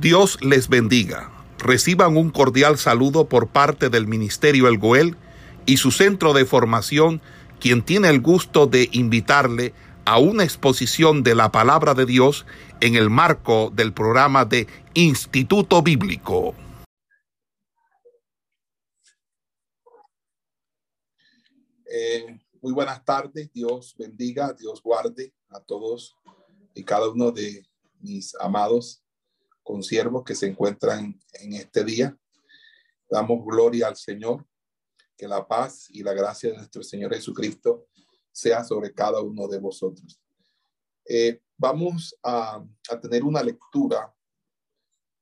Dios les bendiga. Reciban un cordial saludo por parte del Ministerio El Goel y su centro de formación, quien tiene el gusto de invitarle a una exposición de la palabra de Dios en el marco del programa de Instituto Bíblico. Eh, muy buenas tardes, Dios bendiga, Dios guarde a todos y cada uno de mis amados consiervos que se encuentran en este día. Damos gloria al Señor, que la paz y la gracia de nuestro Señor Jesucristo sea sobre cada uno de vosotros. Eh, vamos a, tener una lectura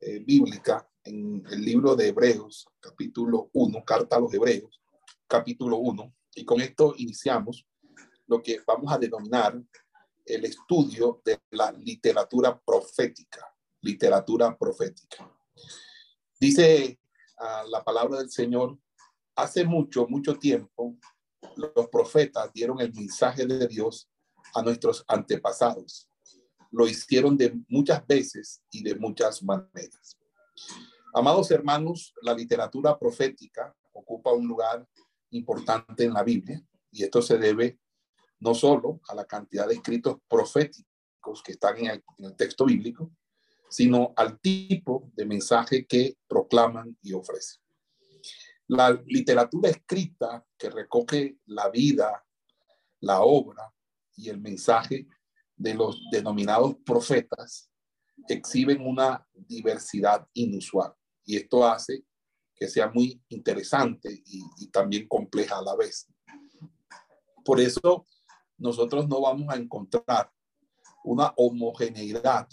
eh, bíblica en el libro de Hebreos, capítulo 1, carta a los Hebreos, capítulo 1, y con esto iniciamos lo que vamos a denominar el estudio de la literatura profética literatura profética. Dice ah, la palabra del Señor, hace mucho, mucho tiempo, los profetas dieron el mensaje de Dios a nuestros antepasados. Lo hicieron de muchas veces y de muchas maneras. Amados hermanos, la literatura profética ocupa un lugar importante en la Biblia y esto se debe no solo a la cantidad de escritos proféticos que están en el texto bíblico, sino al tipo de mensaje que proclaman y ofrecen. La literatura escrita que recoge la vida, la obra y el mensaje de los denominados profetas exhiben una diversidad inusual y esto hace que sea muy interesante y, y también compleja a la vez. Por eso nosotros no vamos a encontrar una homogeneidad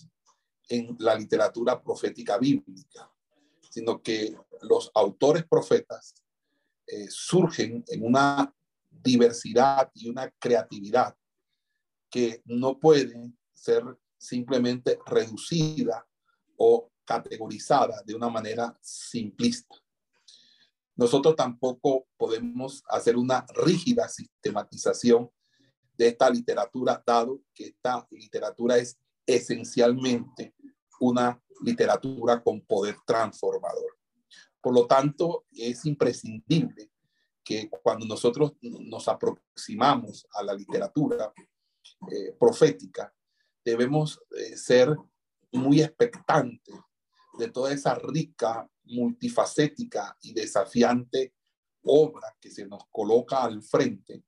en la literatura profética bíblica, sino que los autores profetas eh, surgen en una diversidad y una creatividad que no pueden ser simplemente reducida o categorizada de una manera simplista. Nosotros tampoco podemos hacer una rígida sistematización de esta literatura, dado que esta literatura es esencialmente una literatura con poder transformador. Por lo tanto, es imprescindible que cuando nosotros nos aproximamos a la literatura eh, profética, debemos eh, ser muy expectantes de toda esa rica, multifacética y desafiante obra que se nos coloca al frente,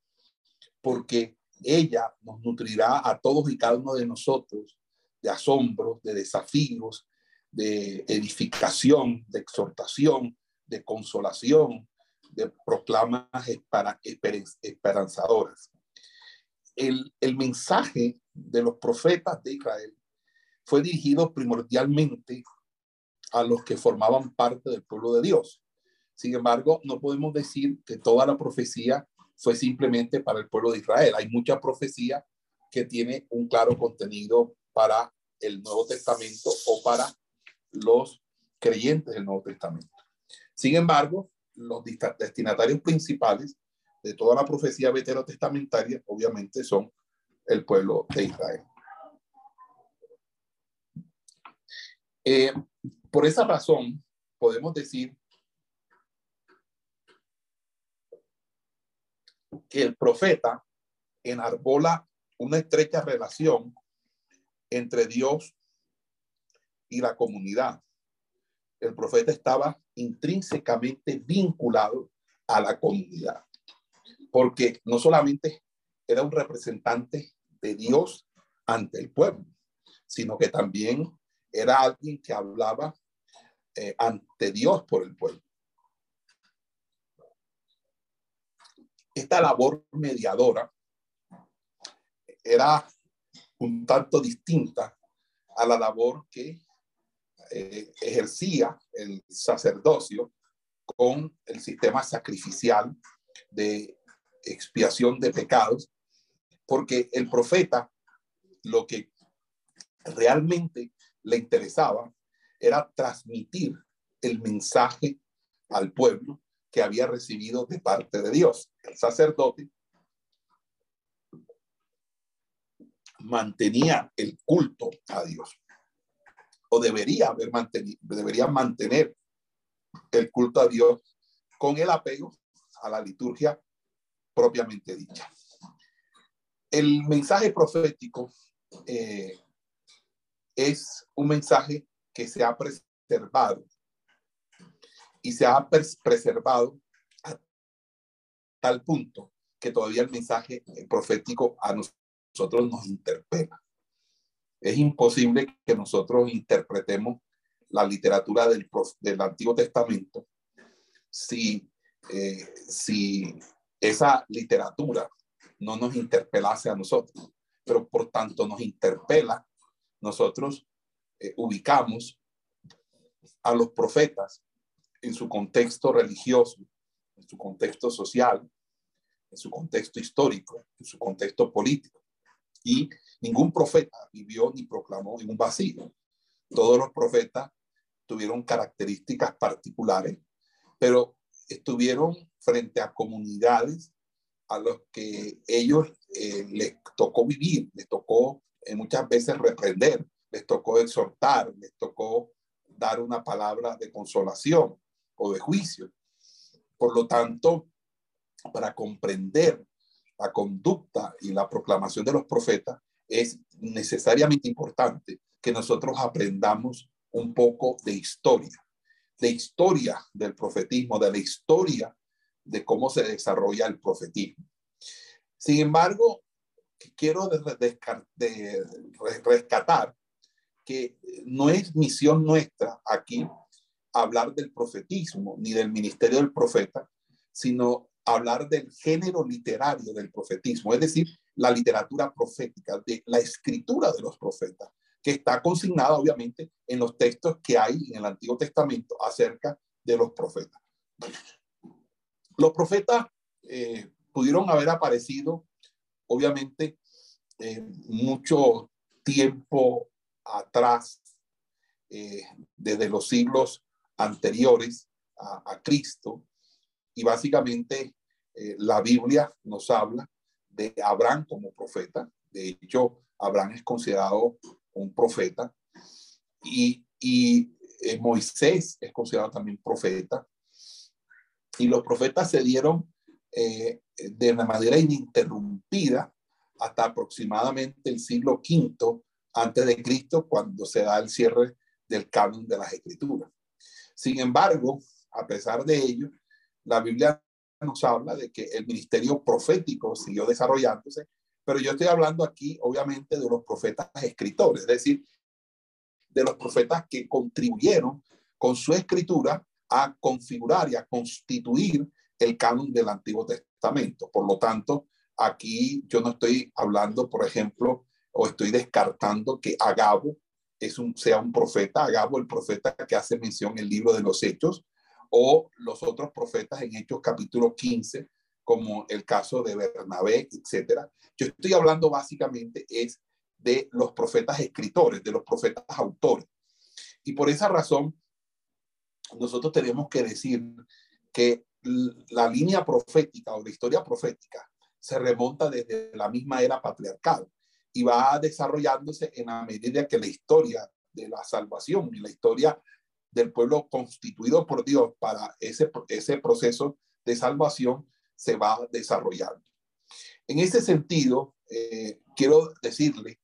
porque ella nos nutrirá a todos y cada uno de nosotros de asombro, de desafíos, de edificación, de exhortación, de consolación, de proclamas esperanzadoras. El, el mensaje de los profetas de Israel fue dirigido primordialmente a los que formaban parte del pueblo de Dios. Sin embargo, no podemos decir que toda la profecía fue simplemente para el pueblo de Israel. Hay mucha profecía que tiene un claro contenido para el Nuevo Testamento o para los creyentes del Nuevo Testamento. Sin embargo, los destinatarios principales de toda la profecía veterotestamentaria obviamente son el pueblo de Israel. Eh, por esa razón, podemos decir que el profeta enarbola una estrecha relación entre Dios y la comunidad. El profeta estaba intrínsecamente vinculado a la comunidad, porque no solamente era un representante de Dios ante el pueblo, sino que también era alguien que hablaba eh, ante Dios por el pueblo. Esta labor mediadora era un tanto distinta a la labor que eh, ejercía el sacerdocio con el sistema sacrificial de expiación de pecados, porque el profeta lo que realmente le interesaba era transmitir el mensaje al pueblo que había recibido de parte de Dios. El sacerdote mantenía el culto a Dios. o debería haber mantenido, debería mantener el culto a Dios con el apego a la liturgia propiamente dicha. El mensaje profético eh, es un mensaje que se ha preservado y se ha preservado a tal punto que todavía el mensaje profético a nosotros nos interpela. Es imposible que nosotros interpretemos la literatura del, del Antiguo Testamento si, eh, si esa literatura no nos interpelase a nosotros, pero por tanto nos interpela, nosotros eh, ubicamos a los profetas en su contexto religioso, en su contexto social, en su contexto histórico, en su contexto político. Y ningún profeta vivió ni proclamó en un vacío. Todos los profetas tuvieron características particulares, pero estuvieron frente a comunidades a los que ellos eh, les tocó vivir, les tocó eh, muchas veces reprender, les tocó exhortar, les tocó dar una palabra de consolación o de juicio. Por lo tanto, para comprender la conducta y la proclamación de los profetas, es necesariamente importante que nosotros aprendamos un poco de historia, de historia del profetismo, de la historia de cómo se desarrolla el profetismo. Sin embargo, quiero rescatar que no es misión nuestra aquí hablar del profetismo ni del ministerio del profeta, sino hablar del género literario del profetismo, es decir, la literatura profética, de la escritura de los profetas, que está consignada obviamente en los textos que hay en el Antiguo Testamento acerca de los profetas. Los profetas eh, pudieron haber aparecido, obviamente, eh, mucho tiempo atrás, eh, desde los siglos anteriores a, Cristo, y básicamente eh, la Biblia nos habla de Abraham como profeta. De hecho, Abraham es considerado un profeta y, y Moisés es considerado también profeta. Y los profetas se dieron eh, de una manera ininterrumpida hasta aproximadamente el siglo V antes de Cristo, cuando se da el cierre del canon de las escrituras. Sin embargo, a pesar de ello, la Biblia nos habla de que el ministerio profético siguió desarrollándose, pero yo estoy hablando aquí, obviamente, de los profetas escritores, es decir, de los profetas que contribuyeron con su escritura a configurar y a constituir el canon del Antiguo Testamento. Por lo tanto, aquí yo no estoy hablando, por ejemplo, o estoy descartando que Agabo es un, sea un profeta, Agabo el profeta que hace mención en el libro de los Hechos, o los otros profetas en Hechos capítulo 15, como el caso de Bernabé, etcétera. Yo estoy hablando básicamente es de los profetas escritores, de los profetas autores. Y por esa razón, nosotros tenemos que decir que la línea profética o la historia profética se remonta desde la misma era patriarcal y va desarrollándose en la medida que la historia de la salvación y la historia del pueblo constituido por Dios para ese, ese proceso de salvación se va desarrollando. En ese sentido, eh, quiero decirle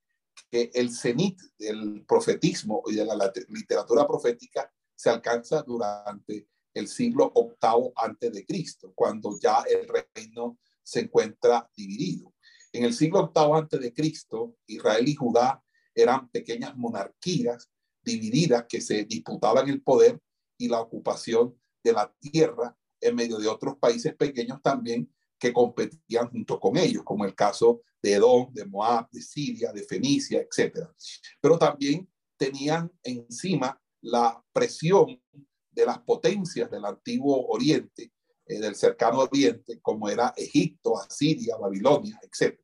que el cenit del profetismo y de la literatura profética se alcanza durante el siglo octavo antes de Cristo, cuando ya el reino se encuentra dividido. En el siglo octavo antes de Cristo, Israel y Judá eran pequeñas monarquías divididas que se disputaban el poder y la ocupación de la tierra en medio de otros países pequeños también que competían junto con ellos, como el caso de Edom, de Moab, de Siria, de Fenicia, etc. Pero también tenían encima la presión de las potencias del antiguo Oriente, eh, del cercano Oriente, como era Egipto, Asiria, Babilonia, etc.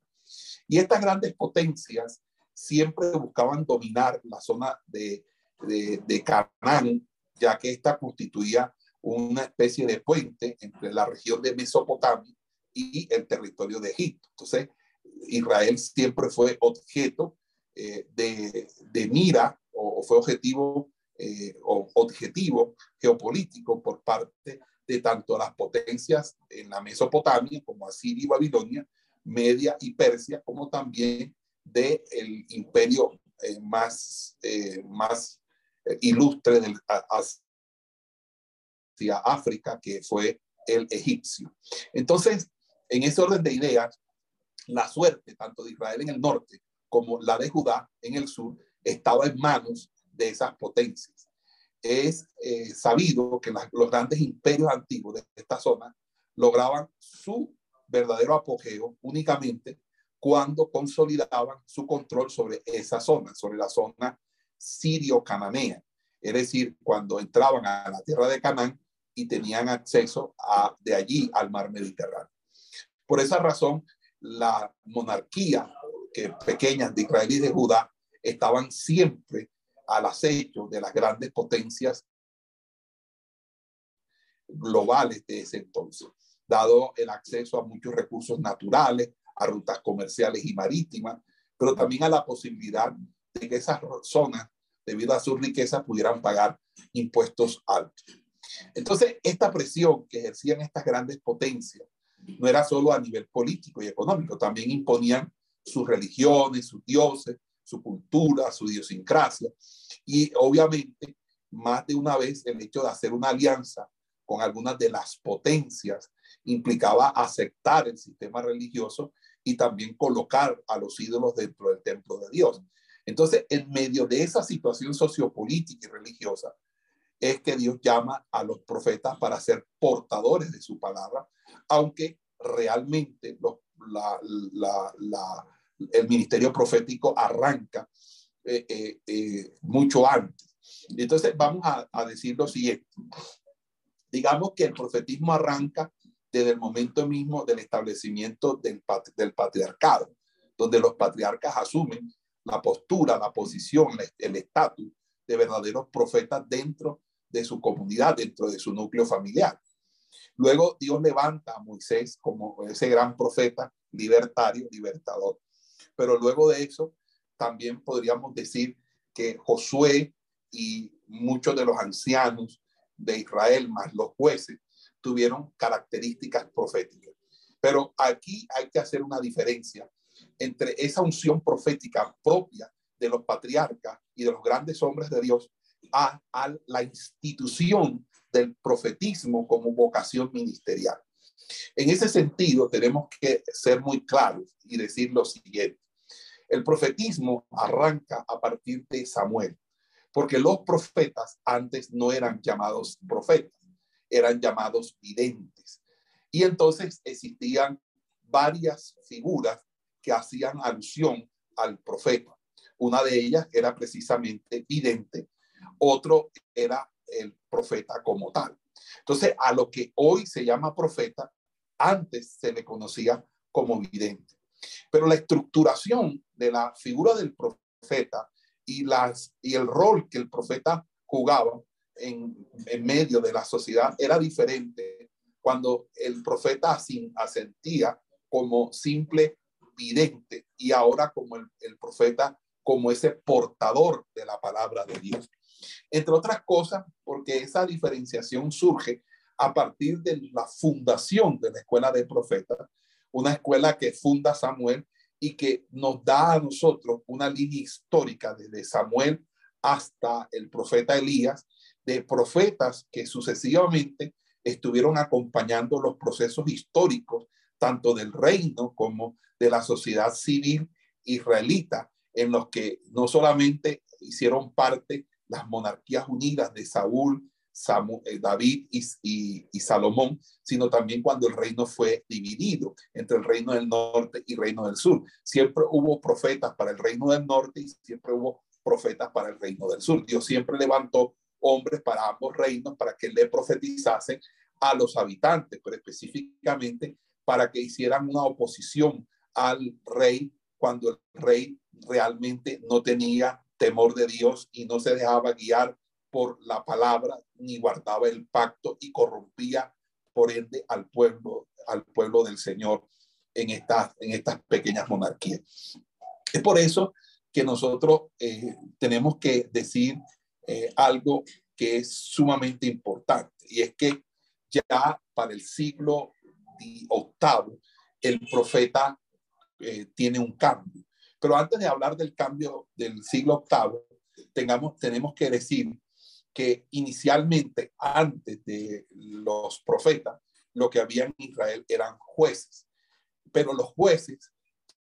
Y estas grandes potencias siempre buscaban dominar la zona de, de, de Canaán, ya que esta constituía una especie de puente entre la región de Mesopotamia y el territorio de Egipto. Entonces, Israel siempre fue objeto eh, de, de, mira o, fue objetivo eh, o objetivo geopolítico por parte de tanto las potencias en la Mesopotamia como Asiria y Babilonia, Media y Persia, como también del el imperio eh, más, más ilustre del, hacia África, que fue el egipcio. Entonces, en ese orden de ideas, la suerte tanto de Israel en el norte como la de Judá en el sur estaba en manos de esas potencias. Es eh, sabido que los grandes imperios antiguos de esta zona lograban su verdadero apogeo únicamente cuando consolidaban su control sobre esa zona, sobre la zona sirio-cananea. Es decir, cuando entraban a la tierra de Canaán y tenían acceso de allí al mar Mediterráneo. Por esa razón, la monarquía que pequeñas de Israel y de Judá estaban siempre al acecho de las grandes potencias globales de ese entonces, dado el acceso a muchos recursos naturales, a rutas comerciales y marítimas, pero también a la posibilidad que esas zonas, debido a su riqueza, pudieran pagar impuestos altos. Entonces, esta presión que ejercían estas grandes potencias no era solo a nivel político y económico, también imponían sus religiones, sus dioses, su cultura, su idiosincrasia. Y obviamente, más de una vez, el hecho de hacer una alianza con algunas de las potencias implicaba aceptar el sistema religioso y también colocar a los ídolos dentro del templo de Dios. Entonces, en medio de esa situación sociopolítica y religiosa, es que Dios llama a los profetas para ser portadores de su palabra, aunque realmente el ministerio profético arranca eh, eh, eh, mucho antes. Entonces vamos a, decir lo siguiente. Digamos que el profetismo arranca desde el momento mismo del establecimiento del, del patriarcado, donde los patriarcas asumen la postura, la posición, el estatus de verdaderos profetas dentro de su comunidad, dentro de su núcleo familiar. Luego Dios levanta a Moisés como ese gran profeta libertario, libertador. Pero luego de eso, también podríamos decir que Josué y muchos de los ancianos de Israel, más los jueces, tuvieron características proféticas. Pero aquí hay que hacer una diferencia entre esa unción profética propia de los patriarcas y de los grandes hombres de Dios a, a la institución del profetismo como vocación ministerial. En ese sentido, tenemos que ser muy claros y decir lo siguiente. El profetismo arranca a partir de Samuel, porque los profetas antes no eran llamados profetas, eran llamados videntes. Y entonces existían varias figuras que hacían alusión al profeta. Una de ellas era precisamente vidente, otro era el profeta como tal. Entonces, a lo que hoy se llama profeta, antes se le conocía como vidente. Pero la estructuración de la figura del profeta y, las, y el rol que el profeta jugaba en, en medio de la sociedad era diferente cuando el profeta asentía como simple vidente y ahora como el, profeta como ese portador de la palabra de Dios. Entre otras cosas, porque esa diferenciación surge a partir de la fundación de la escuela de profetas, una escuela que funda Samuel y que nos da a nosotros una línea histórica desde Samuel hasta el profeta Elías, de profetas que sucesivamente estuvieron acompañando los procesos históricos, tanto del reino como de la sociedad civil israelita, en los que no solamente hicieron parte las monarquías unidas de Saúl, eh, David y, Salomón, sino también cuando el reino fue dividido entre el reino del norte y el reino del sur. Siempre hubo profetas para el reino del norte y siempre hubo profetas para el reino del sur. Dios siempre levantó hombres para ambos reinos para que le profetizasen a los habitantes, pero específicamente para que hicieran una oposición al rey cuando el rey realmente no tenía temor de Dios y no se dejaba guiar por la palabra ni guardaba el pacto y corrompía por ende al pueblo, al pueblo del Señor en estas, en estas pequeñas monarquías. Es por eso que nosotros eh, tenemos que decir eh, algo que es sumamente importante y es que ya para el siglo octavo el profeta eh, tiene un cambio. Pero antes de hablar del cambio del siglo octavo, tengamos, tenemos que decir que inicialmente, antes de los profetas, lo que había en Israel eran jueces. Pero los jueces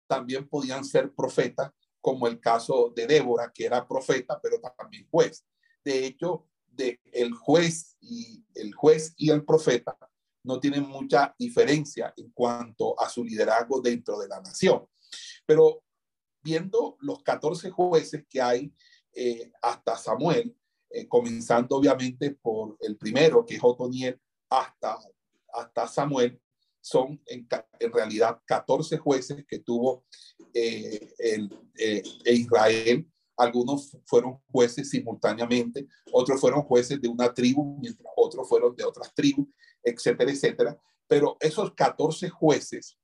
también podían ser profetas, como el caso de Débora, que era profeta, pero también juez. De hecho, el juez y el juez y el profeta no tienen mucha diferencia en cuanto a su liderazgo dentro de la nación. Pero viendo los 14 jueces que hay eh, hasta Samuel, eh, comenzando obviamente por el primero, que es Otoniel, hasta, hasta Samuel, son en, realidad 14 jueces que tuvo eh, el, Israel. Algunos fueron jueces simultáneamente, otros fueron jueces de una tribu, mientras otros fueron de otras tribus etcétera, etcétera. Pero esos 14 jueces,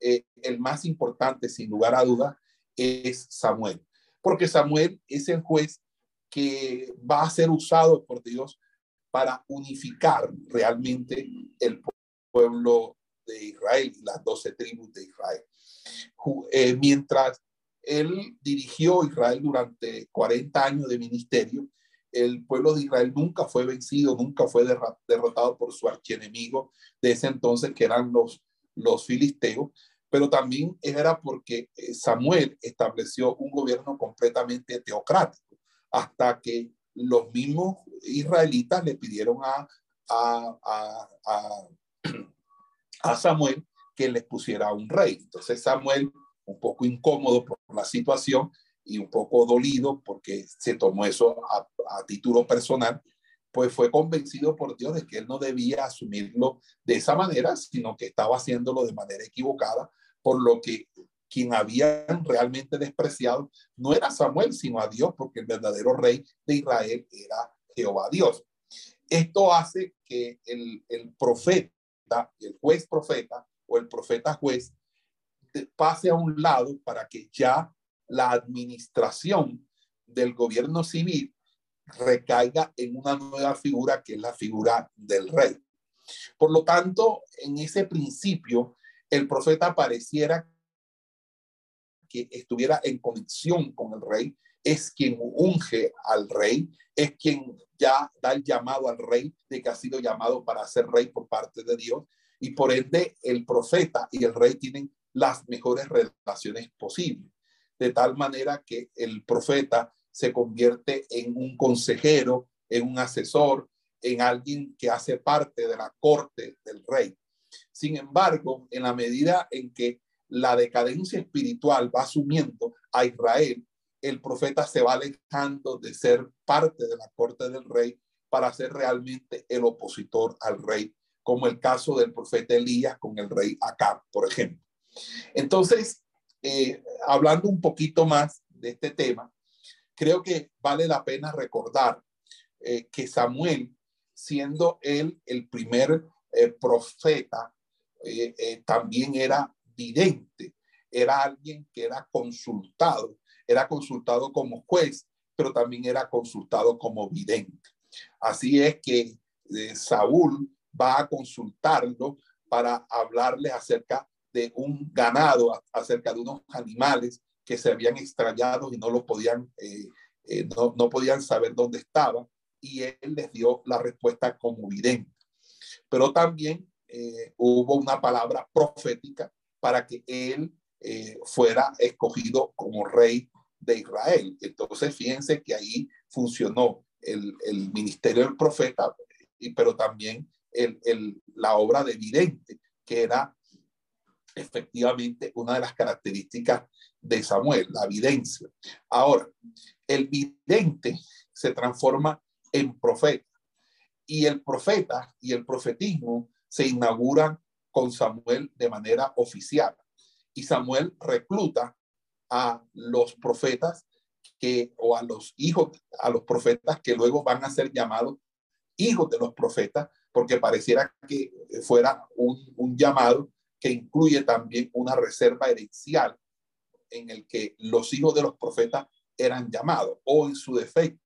eh, el más importante, sin lugar a duda, es Samuel, porque Samuel es el juez que va a ser usado por Dios para unificar realmente el pueblo de Israel, las doce tribus de Israel. Eh, mientras él dirigió Israel durante 40 años de ministerio, el pueblo de Israel nunca fue vencido, nunca fue derrotado por su archienemigo de ese entonces, que eran los, filisteos, pero también era porque eh, Samuel estableció un gobierno completamente teocrático, hasta que los mismos israelitas le pidieron a, a Samuel que les pusiera un rey. Entonces Samuel, un poco incómodo por la situación, y un poco dolido porque se tomó eso a, título personal, pues fue convencido por Dios de que él no debía asumirlo de esa manera, sino que estaba haciéndolo de manera equivocada, por lo que quien habían realmente despreciado no era Samuel, sino a Dios, porque el verdadero rey de Israel era Jehová Dios. Esto hace que el, el profeta, el juez profeta o el profeta juez, pase a un lado para que ya la administración del gobierno civil recaiga en una nueva figura que es la figura del rey. Por lo tanto, en ese principio, el profeta pareciera que estuviera en conexión con el rey, es quien unge al rey, es quien ya da el llamado al rey de que ha sido llamado para ser rey por parte de Dios, y por ende el profeta y el rey tienen las mejores relaciones posibles de tal manera que el profeta se convierte en un consejero, en un asesor, en alguien que hace parte de la corte del rey. Sin embargo, en la medida en que la decadencia espiritual va asumiendo a Israel, el profeta se va alejando de ser parte de la corte del rey para ser realmente el opositor al rey, como el caso del profeta Elías con el rey Acab, por ejemplo. Entonces, eh, hablando un poquito más de este tema, creo que vale la pena recordar eh, que Samuel, siendo él el primer eh, profeta, también era vidente, era alguien que era consultado, era consultado como juez, pero también era consultado como vidente. Así es que Saúl va a consultarlo para hablarle acerca de un ganado, acerca de unos animales que se habían extrañado y no lo podían, eh, eh, no, no, podían saber dónde estaba, y él les dio la respuesta como vidente. Pero también eh, hubo una palabra profética para que él fuera escogido como rey de Israel. Entonces, fíjense que ahí funcionó el, el ministerio del profeta, pero también el, el, la obra de vidente, que era efectivamente una de las características de Samuel, la evidencia. Ahora, el vidente se transforma en profeta y el profeta y el profetismo se inauguran con Samuel de manera oficial. Y Samuel recluta a los profetas que, o a los hijos, a los profetas que luego van a ser llamados hijos de los profetas, porque pareciera que fuera un llamado que incluye también una reserva herencial en el que los hijos de los profetas eran llamados, o en su defecto,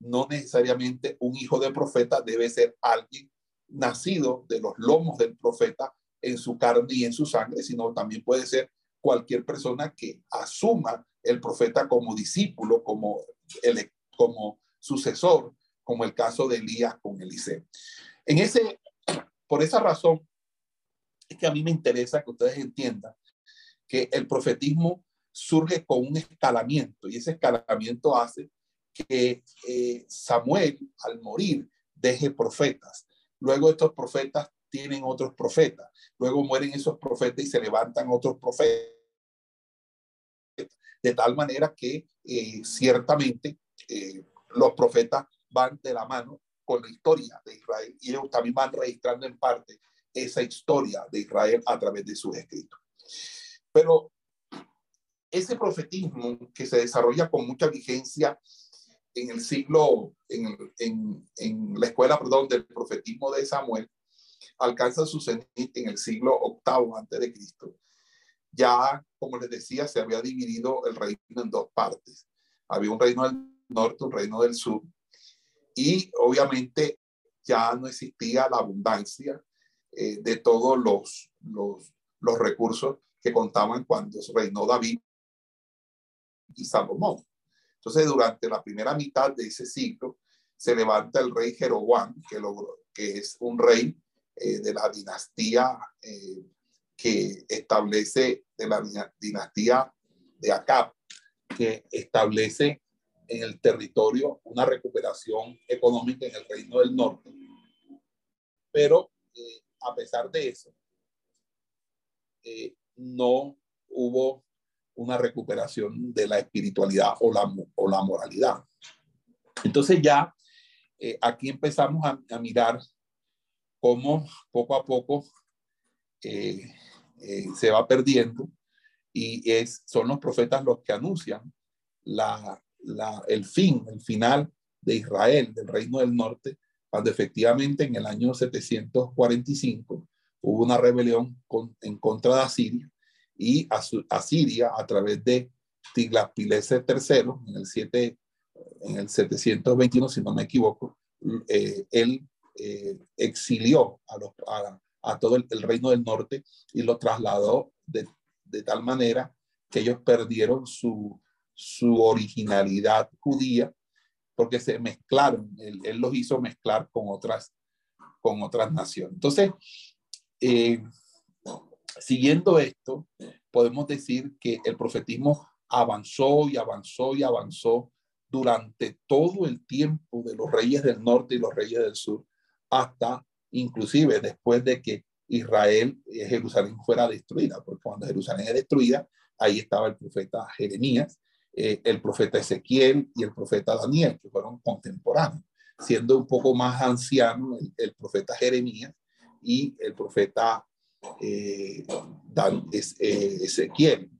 no necesariamente un hijo de profeta debe ser alguien nacido de los lomos del profeta en su carne y en su sangre, sino también puede ser cualquier persona que asuma el profeta como discípulo, como, el, como sucesor, como el caso de Elías con Eliseo. En ese, por esa razón, es que a mí me interesa que ustedes entiendan que el profetismo surge con un escalamiento y ese escalamiento hace que eh, Samuel, al morir, deje profetas. Luego estos profetas tienen otros profetas. Luego mueren esos profetas y se levantan otros profetas. De tal manera que eh, ciertamente eh, los profetas van de la mano con la historia de Israel y ellos también van registrando en parte esa historia de Israel a través de sus escritos. Pero ese profetismo que se desarrolla con mucha vigencia en el siglo, en, la escuela, perdón, del profetismo de Samuel, alcanza su cenit en el siglo octavo antes de Cristo. Ya, como les decía, se había dividido el reino en dos partes. Había un reino del norte, un reino del sur, y obviamente ya no existía la abundancia eh, de todos los, los, los recursos que contaban cuando reinó David y Salomón. Entonces, durante la primera mitad de ese siglo, se levanta el rey Jeroboam, que, que es un rey eh, de la dinastía eh, que establece, de la dinastía de Acab, que establece en el territorio una recuperación económica en el reino del norte. Pero a pesar de eso, no hubo una recuperación de la espiritualidad o la, o la moralidad. Entonces ya aquí empezamos a, mirar cómo poco a poco eh, eh, se va perdiendo y es, son los profetas los que anuncian la, la, el fin, el final de Israel, del reino del norte, cuando efectivamente en el año 745 hubo una rebelión en contra de Asiria y Asiria a través de Tiglath-Pileser III en el 7 en el 721 si no me equivoco eh, él eh, exilió a, todo el, reino del norte y lo trasladó de, tal manera que ellos perdieron su originalidad judía porque se mezclaron, él, él, los hizo mezclar con otras, con otras naciones. Entonces, eh, siguiendo esto, podemos decir que el profetismo avanzó y avanzó y avanzó durante todo el tiempo de los reyes del norte y los reyes del sur, hasta inclusive después de que Israel, eh, Jerusalén fuera destruida, porque cuando Jerusalén es destruida, ahí estaba el profeta Jeremías, eh, el profeta Ezequiel y el profeta Daniel, que fueron contemporáneos, siendo un poco más anciano el, profeta Jeremías y el profeta eh, Dan, Ezequiel,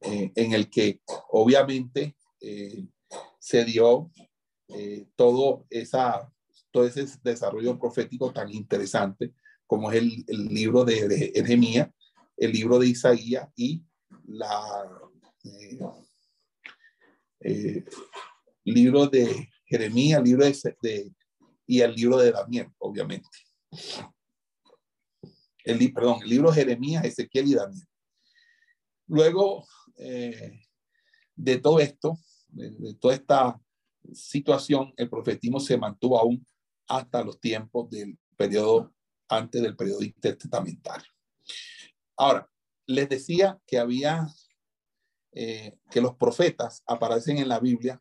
en el que obviamente se dio todo esa todo ese desarrollo profético tan interesante como es el, el libro de, de Jeremías, el libro de Isaías y la eh, libro de Jeremías, libro de, y el libro de Daniel, obviamente. El, perdón, el libro de Jeremías, Ezequiel y Daniel. Luego eh, de todo esto, de, toda esta situación, el profetismo se mantuvo aún hasta los tiempos del periodo antes del periodo intertestamentario. Ahora, les decía que había, eh, que los profetas aparecen en la Biblia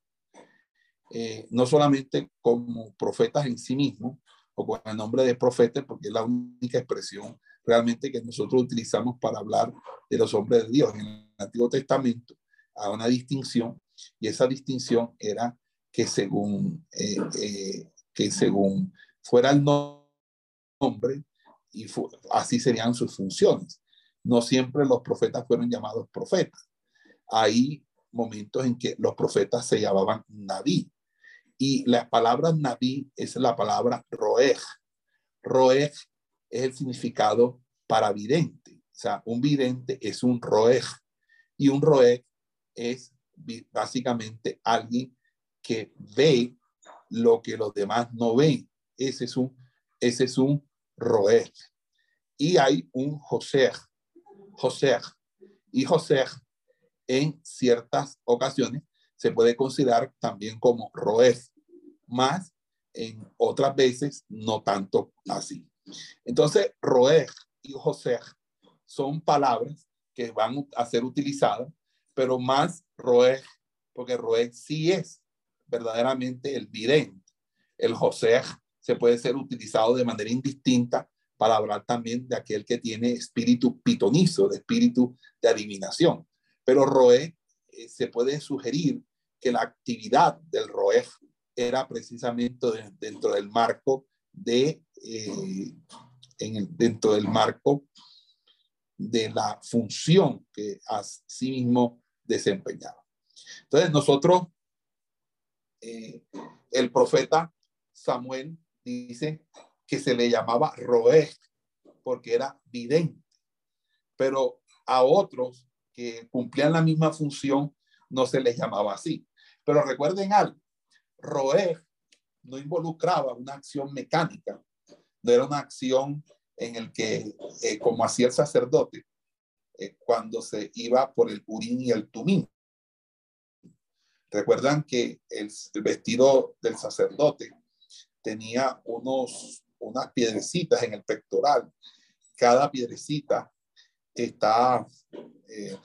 eh, no solamente como profetas en sí mismos o con el nombre de profetas, porque es la única expresión realmente que nosotros utilizamos para hablar de los hombres de Dios. En el Antiguo Testamento hay una distinción y esa distinción era que según eh, que según fuera el nombre, y así serían sus funciones. No siempre los profetas fueron llamados profetas. Hay momentos en que los profetas se llamaban Naví. Y la palabra Naví es la palabra Roej. Roej es el significado para vidente. O sea, un vidente es un Roej. Y un Roej es básicamente alguien que ve lo que los demás no ven. Ese es un, ese es un roer. Y hay un José, José. Y José en ciertas ocasiones se puede considerar también como roer, más en otras veces no tanto así. Entonces, roer y José son palabras que van a ser utilizadas, pero más roer, porque roer sí es verdaderamente el vidente. El José se puede ser utilizado de manera indistinta para hablar también de aquel que tiene espíritu pitonizo, de espíritu de adivinación. Pero roer eh, se puede sugerir que la actividad del roer era precisamente dentro del marco de, eh, en dentro del marco de la función que a sí mismo desempeñaba. Entonces nosotros, eh, el profeta Samuel dice que se le llamaba Roé porque era vidente, pero a otros que cumplían la misma función no se les llamaba así. Pero recuerden algo, Roé no involucraba una acción mecánica, no era una acción en el que, eh, como hacía el sacerdote, eh, cuando se iba por el Urín y el Tumín. Recuerdan que el, vestido del sacerdote tenía unos, unas piedrecitas en el pectoral. Cada piedrecita está eh,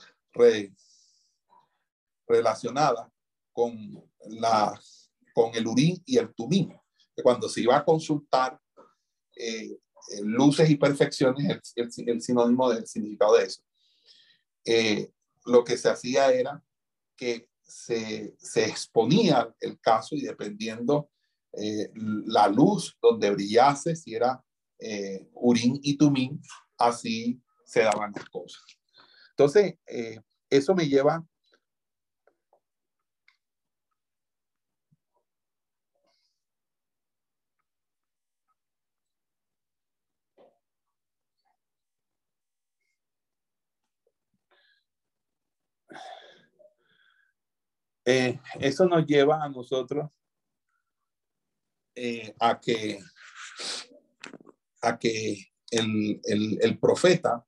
relacionada con la con el urín y el tumín. Cuando se iba a consultar eh, eh, luces y perfecciones, el, sinónimo del significado de eso, eh, lo que se hacía era que se, se exponía el caso y dependiendo la luz donde brillase, si era urín y tumín, así se daban las cosas. Entonces, eso me lleva Eh, eso nos lleva a nosotros eh, a que, a que el, el, profeta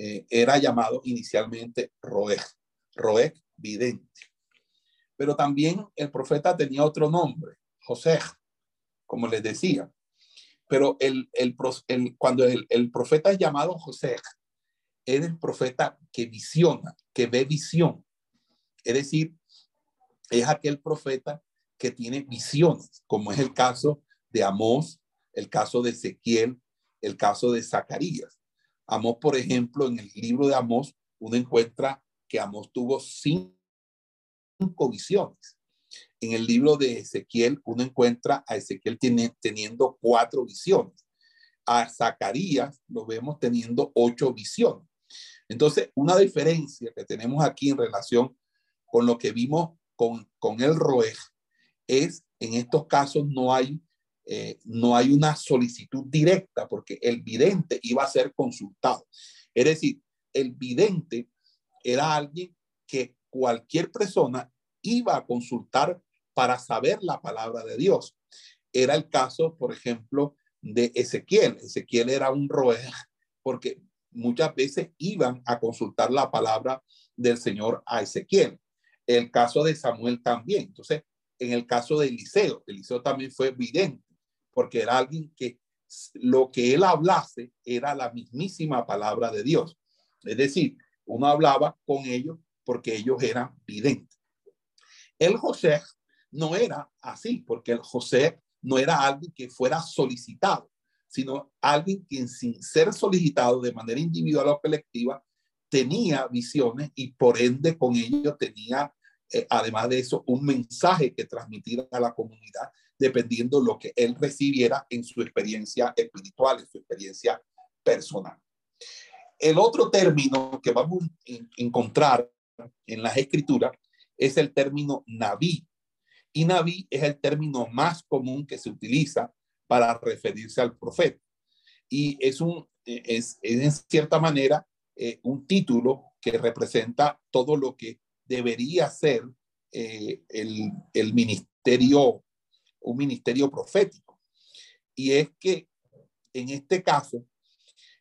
eh, era llamado inicialmente Roeg, Roeg vidente. Pero también el profeta tenía otro nombre, José, como les decía. Pero el, el, cuando el, el profeta es llamado José, es el profeta que visiona, que ve visión. Es decir, es aquel profeta que tiene visiones, como es el caso de Amós, el caso de Ezequiel, el caso de Zacarías. Amós, por ejemplo, en el libro de Amós, uno encuentra que Amós tuvo cinco visiones. En el libro de Ezequiel, uno encuentra a Ezequiel teniendo cuatro visiones. A Zacarías lo vemos teniendo ocho visiones. Entonces, una diferencia que tenemos aquí en relación con lo que vimos con, el ROEG es, en estos casos no hay, eh, no hay una solicitud directa porque el vidente iba a ser consultado. Es decir, el vidente era alguien que cualquier persona iba a consultar para saber la palabra de Dios. Era el caso, por ejemplo, de Ezequiel. Ezequiel era un roeg porque muchas veces iban a consultar la palabra del Señor a Ezequiel. El caso de Samuel también. Entonces, en el caso de Eliseo, Eliseo también fue evidente, porque era alguien que lo que él hablase era la mismísima palabra de Dios. Es decir, uno hablaba con ellos porque ellos eran videntes. El José no era así, porque el José no era alguien que fuera solicitado, sino alguien quien sin ser solicitado de manera individual o colectiva tenía visiones y por ende con ello tenía eh, además de eso, un mensaje que transmitir a la comunidad dependiendo lo que él recibiera en su experiencia espiritual, en su experiencia personal. El otro término que vamos a encontrar en las escrituras es el término naví. Y naví es el término más común que se utiliza para referirse al profeta. Y es, un, es, en cierta manera eh, un título que representa todo lo que debería ser eh, el, el ministerio, un ministerio profético. Y es que en este caso,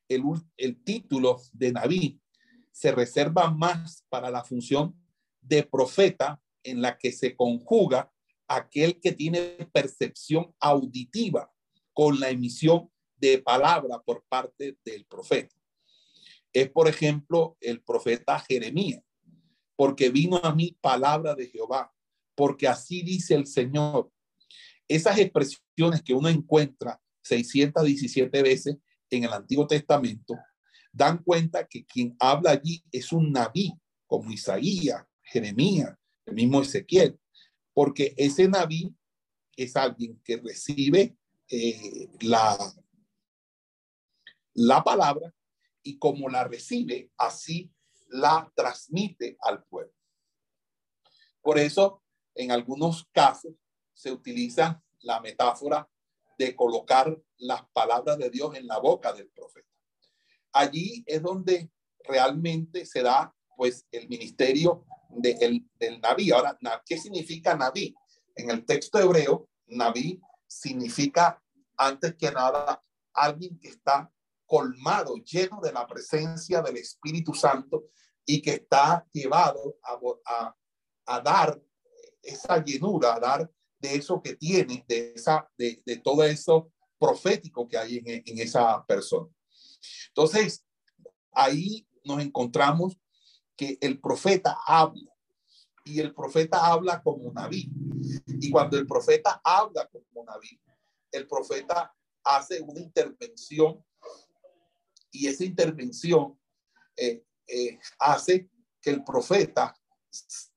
el, el título de Naví se reserva más para la función de profeta en la que se conjuga aquel que tiene percepción auditiva con la emisión de palabra por parte del profeta. Es, por ejemplo, el profeta Jeremías, porque vino a mí palabra de Jehová, porque así dice el Señor. Esas expresiones que uno encuentra 617 veces en el Antiguo Testamento dan cuenta que quien habla allí es un naví, como Isaías, Jeremías, el mismo Ezequiel, porque ese naví es alguien que recibe eh, la, la palabra y como la recibe, así la transmite al pueblo. Por eso, en algunos casos, se utiliza la metáfora de colocar las palabras de Dios en la boca del profeta. Allí es donde realmente se da pues el ministerio de del Naví. Ahora, ¿qué significa Naví? En el texto hebreo, Naví significa antes que nada alguien que está colmado, lleno de la presencia del Espíritu Santo y que está llevado a, a, dar esa llenura, a dar de eso que tiene, de, esa, de, de todo eso profético que hay en, esa persona. Entonces, ahí nos encontramos que el profeta habla y el profeta habla como Naví. Y cuando el profeta habla como Naví, el profeta hace una intervención y esa intervención eh, eh, hace que el profeta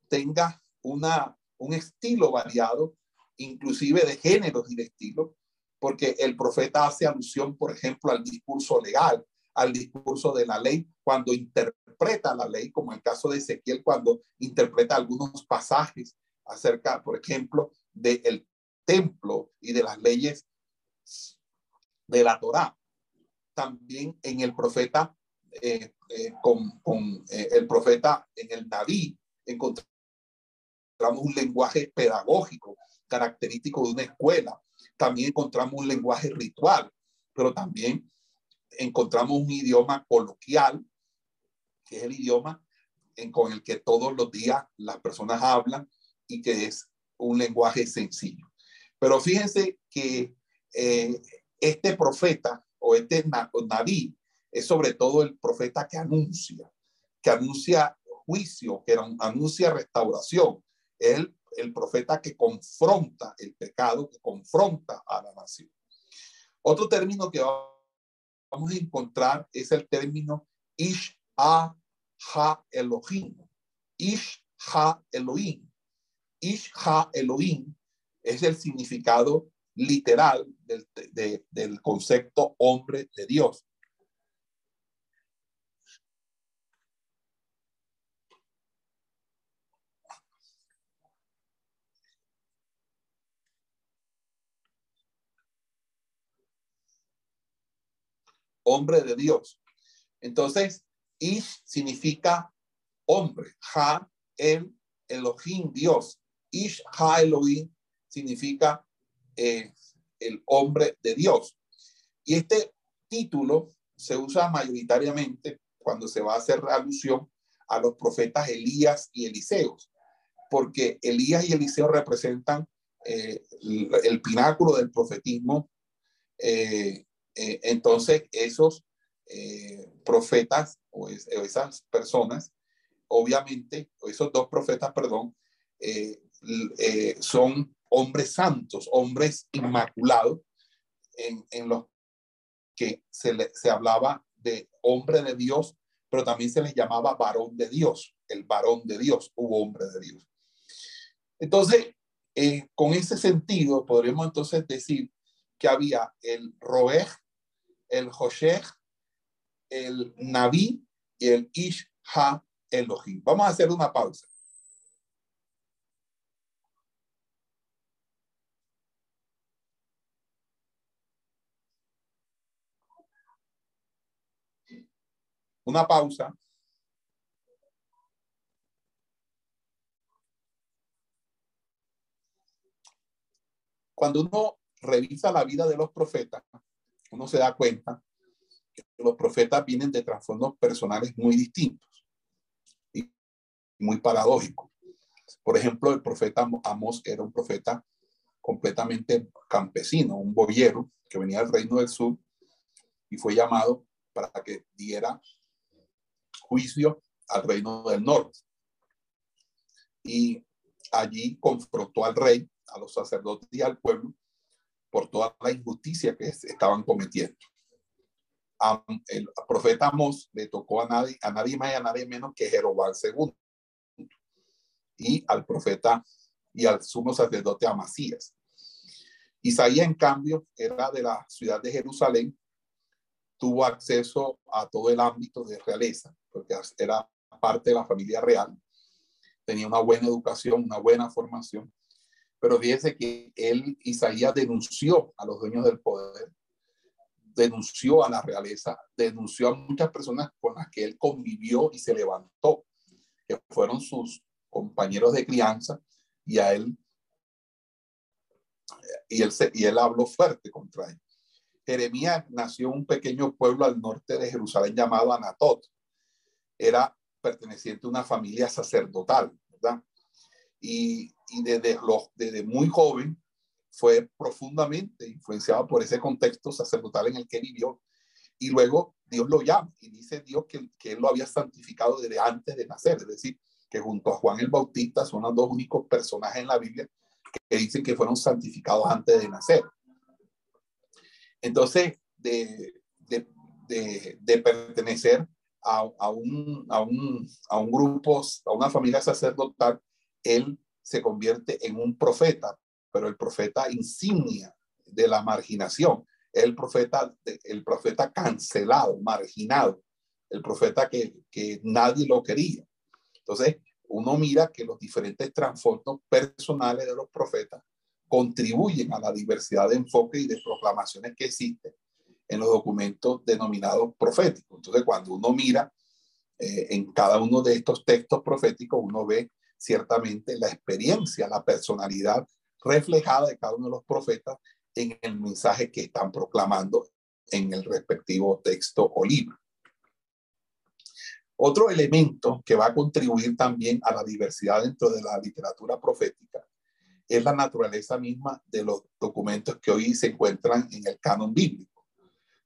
tenga una, un estilo variado, inclusive de géneros y de estilo, porque el profeta hace alusión, por ejemplo, al discurso legal, al discurso de la ley, cuando interpreta la ley, como el caso de Ezequiel, cuando interpreta algunos pasajes acerca, por ejemplo, del templo y de las leyes de la Torá. También en el profeta, eh, eh, con, con eh, el profeta en el David, encontramos un lenguaje pedagógico característico de una escuela. También encontramos un lenguaje ritual, pero también encontramos un idioma coloquial, que es el idioma con el que todos los días las personas hablan y que es un lenguaje sencillo. Pero fíjense que eh, este profeta o este Naví es sobre todo el profeta que anuncia, que anuncia juicio, que anuncia restauración. El, el profeta que confronta el pecado, que confronta a la nación. Otro término que vamos a encontrar es el término Ish Ha Elohim. Ish Ha Elohim. Ish Ha Elohim es el significado literal del, del concepto hombre de Dios. Hombre de Dios. Entonces, Ish significa hombre. Ha, el, Elohim, Dios. Ish, Ha, Elohim significa eh, el hombre de Dios. Y este título se usa mayoritariamente cuando se va a hacer alusión a los profetas Elías y Eliseos, porque Elías y Eliseo representan eh, el, pináculo del profetismo eh, eh, entonces, esos eh, profetas o, esas personas, obviamente, esos dos profetas, perdón, eh, son hombres santos, hombres inmaculados, en, en los que se, se hablaba de hombre de Dios, pero también se les llamaba varón de Dios, el varón de Dios, hubo hombre de Dios. Entonces, con ese sentido, podríamos entonces decir que había el Roej, el Joshech, el Naví y el Ish Ha Elohim. Vamos a hacer una pausa. Una pausa. Cuando uno revisa la vida de los profetas, uno se da cuenta que los profetas vienen de trasfondos personales muy distintos y muy paradójicos. Por ejemplo, el profeta Amos era un profeta completamente campesino, un boyero que venía del reino del sur y fue llamado para que diera juicio al reino del norte. Y allí confrontó al rey, a los sacerdotes y al pueblo por toda la injusticia que estaban cometiendo. el profeta Amos le tocó a nadie, a nadie más y a nadie menos que Jeroboam II y al profeta y al sumo sacerdote Amasías. Isaías, en cambio, era de la ciudad de Jerusalén, tuvo acceso a todo el ámbito de realeza, porque era parte de la familia real, tenía una buena educación, una buena formación, pero fíjese que él, Isaías, denunció a los dueños del poder, denunció a la realeza, denunció a muchas personas con las que él convivió y se levantó, que fueron sus compañeros de crianza, y a él, y él, y él habló fuerte contra él. Jeremías nació en un pequeño pueblo al norte de Jerusalén llamado Anatot. Era perteneciente a una familia sacerdotal, ¿verdad? Y, desde, los, desde muy joven fue profundamente influenciado por ese contexto sacerdotal en el que vivió. Y luego Dios lo llama y dice Dios que, que él lo había santificado desde antes de nacer, es decir, que junto a Juan el Bautista son los dos únicos personajes en la Biblia que dicen que fueron santificados antes de nacer. Entonces, de, pertenecer a, un, a, un, a un grupo, a una familia sacerdotal, él se convierte en un profeta, pero el profeta insignia de la marginación, el profeta, el profeta cancelado, marginado, el profeta que, que nadie lo quería. Entonces, uno mira que los diferentes trasfondos personales de los profetas contribuyen a la diversidad de enfoque y de proclamaciones que existen en los documentos denominados proféticos. Entonces, cuando uno mira eh, en cada uno de estos textos proféticos, uno ve ciertamente la experiencia, la personalidad reflejada de cada uno de los profetas en el mensaje que están proclamando en el respectivo texto o libro. Otro elemento que va a contribuir también a la diversidad dentro de la literatura profética es la naturaleza misma de los documentos que hoy se encuentran en el canon bíblico,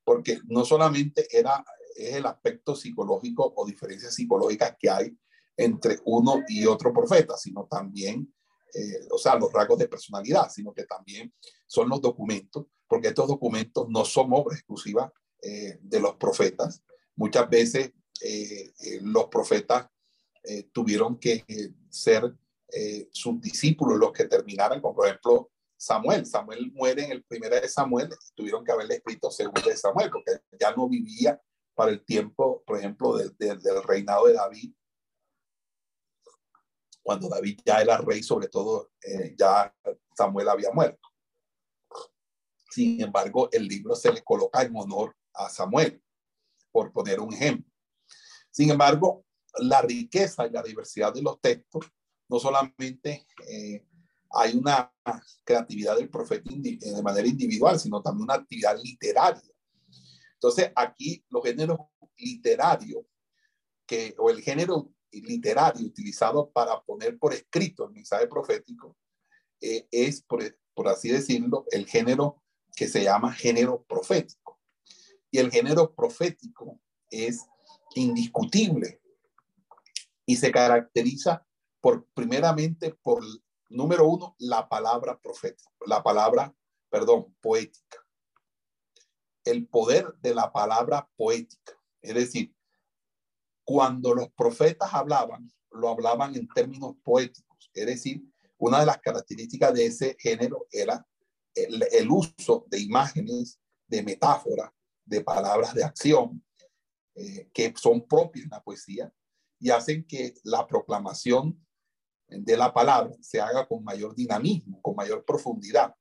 porque no solamente era, es el aspecto psicológico o diferencias psicológicas que hay entre uno y otro profeta, sino también, eh, o sea, los rasgos de personalidad, sino que también son los documentos, porque estos documentos no son obras exclusivas eh, de los profetas. Muchas veces eh, los profetas tuvieron que ser eh, sus discípulos los que terminaran, como por ejemplo Samuel. Samuel muere en el primero de Samuel, tuvieron que haberle escrito segundo de Samuel, porque ya no vivía para el tiempo, por ejemplo, del reinado de David, cuando David ya era rey, sobre todo eh, ya Samuel había muerto. Sin embargo, el libro se le coloca en honor a Samuel, por poner un ejemplo. Sin embargo, la riqueza y la diversidad de los textos no solamente eh, hay una creatividad del profeta de manera individual, sino también una actividad literaria. Entonces, aquí los géneros literarios, que, o el género literario utilizado para poner por escrito el mensaje profético, eh, es, por, por así decirlo, el género que se llama género profético. Y el género profético es indiscutible y se caracteriza por primeramente por número uno la palabra profética, la palabra, perdón, poética. El poder de la palabra poética, es decir, cuando los profetas hablaban, lo hablaban en términos poéticos, es decir, una de las características de ese género era el, uso de imágenes, de metáforas, de palabras de acción, eh, que son propias en la poesía y hacen que la proclamación de la palabra se haga con mayor dinamismo, con mayor profundidad.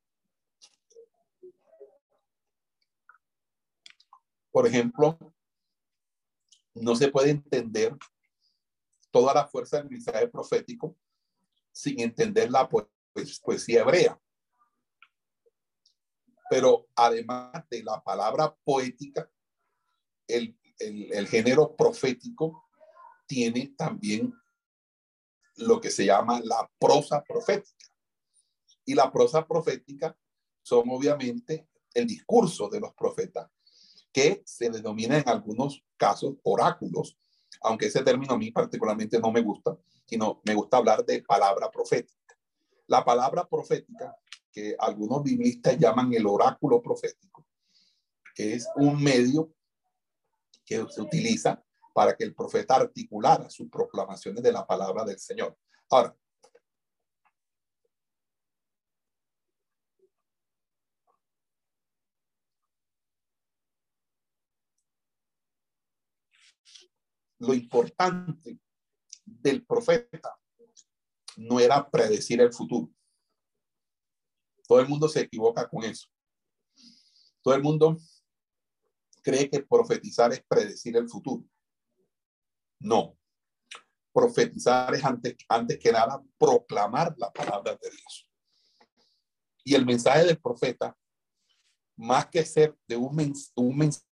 Por ejemplo, no se puede entender toda la fuerza del mensaje profético sin entender la poesía hebrea. Pero además de la palabra poética, el, el género profético tiene también lo que se llama la prosa profética. Y la prosa profética son obviamente el discurso de los profetas, que se denomina en algunos casos oráculos, aunque ese término a mí particularmente no me gusta, sino me gusta hablar de palabra profética. La palabra profética, que algunos biblistas llaman el oráculo profético, es un medio que se utiliza para que el profeta articulara sus proclamaciones de la palabra del Señor. Ahora, lo importante del profeta no era predecir el futuro. Todo el mundo se equivoca con eso. Todo el mundo cree que profetizar es predecir el futuro. No. Profetizar es antes, antes que nada proclamar la palabra de Dios. Y el mensaje del profeta, más que ser de un, un mensaje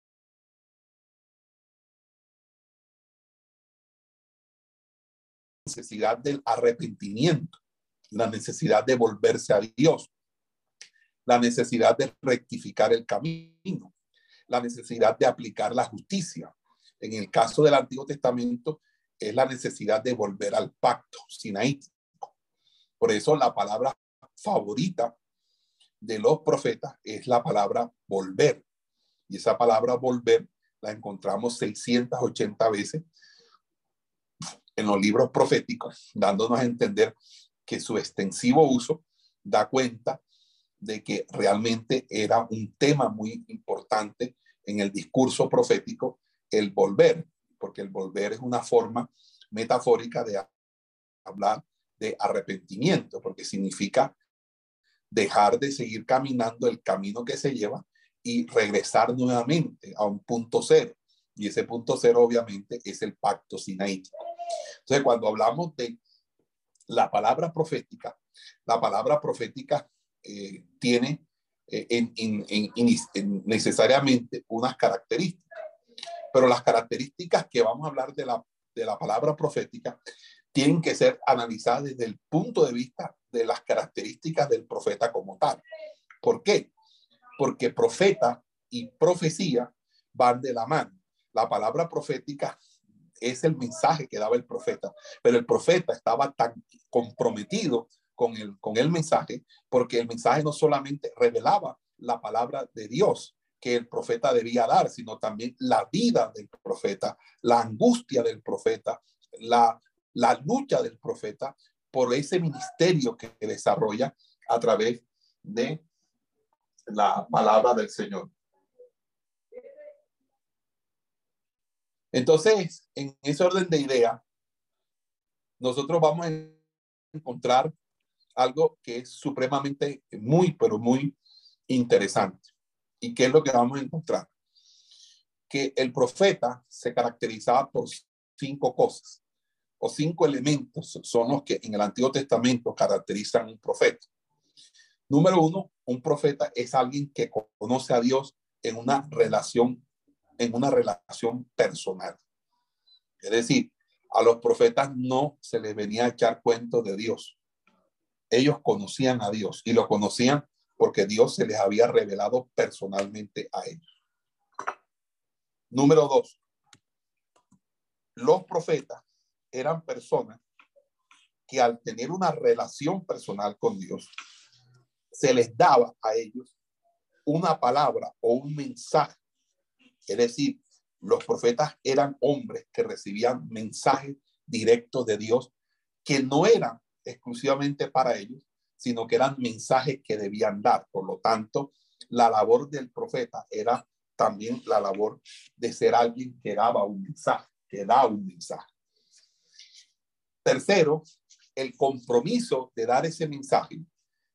necesidad del arrepentimiento, la necesidad de volverse a Dios, la necesidad de rectificar el camino, la necesidad de aplicar la justicia. En el caso del Antiguo Testamento es la necesidad de volver al pacto sinaítico. Por eso la palabra favorita de los profetas es la palabra volver. Y esa palabra volver la encontramos 680 veces en los libros proféticos, dándonos a entender que su extensivo uso da cuenta de que realmente era un tema muy importante en el discurso profético, el volver, porque el volver es una forma metafórica de hablar de arrepentimiento, porque significa dejar de seguir caminando el camino que se lleva y regresar nuevamente a un punto cero. Y ese punto cero obviamente es el pacto sinaítico. Entonces, cuando hablamos de la palabra profética, la palabra profética eh, tiene eh, en, necesariamente unas características, pero las características que vamos a hablar de la, de la palabra profética tienen que ser analizadas desde el punto de vista de las características del profeta como tal. ¿Por qué? Porque profeta y profecía van de la mano. La palabra profética es el mensaje que daba el profeta. Pero el profeta estaba tan comprometido con el, con el mensaje, porque el mensaje no solamente revelaba la palabra de Dios que el profeta debía dar, sino también la vida del profeta, la angustia del profeta, la, la lucha del profeta por ese ministerio que desarrolla a través de la palabra del Señor. Entonces, en ese orden de idea, nosotros vamos a encontrar algo que es supremamente muy, pero muy interesante. ¿Y qué es lo que vamos a encontrar? Que el profeta se caracterizaba por cinco cosas o cinco elementos son los que en el Antiguo Testamento caracterizan un profeta. Número uno, un profeta es alguien que conoce a Dios en una relación en una relación personal. Es decir, a los profetas no se les venía a echar cuento de Dios. Ellos conocían a Dios y lo conocían porque Dios se les había revelado personalmente a ellos. Número dos, los profetas eran personas que al tener una relación personal con Dios, se les daba a ellos una palabra o un mensaje es decir, los profetas eran hombres que recibían mensajes directos de Dios que no eran exclusivamente para ellos, sino que eran mensajes que debían dar. Por lo tanto, la labor del profeta era también la labor de ser alguien que daba un mensaje, que da un mensaje. Tercero, el compromiso de dar ese mensaje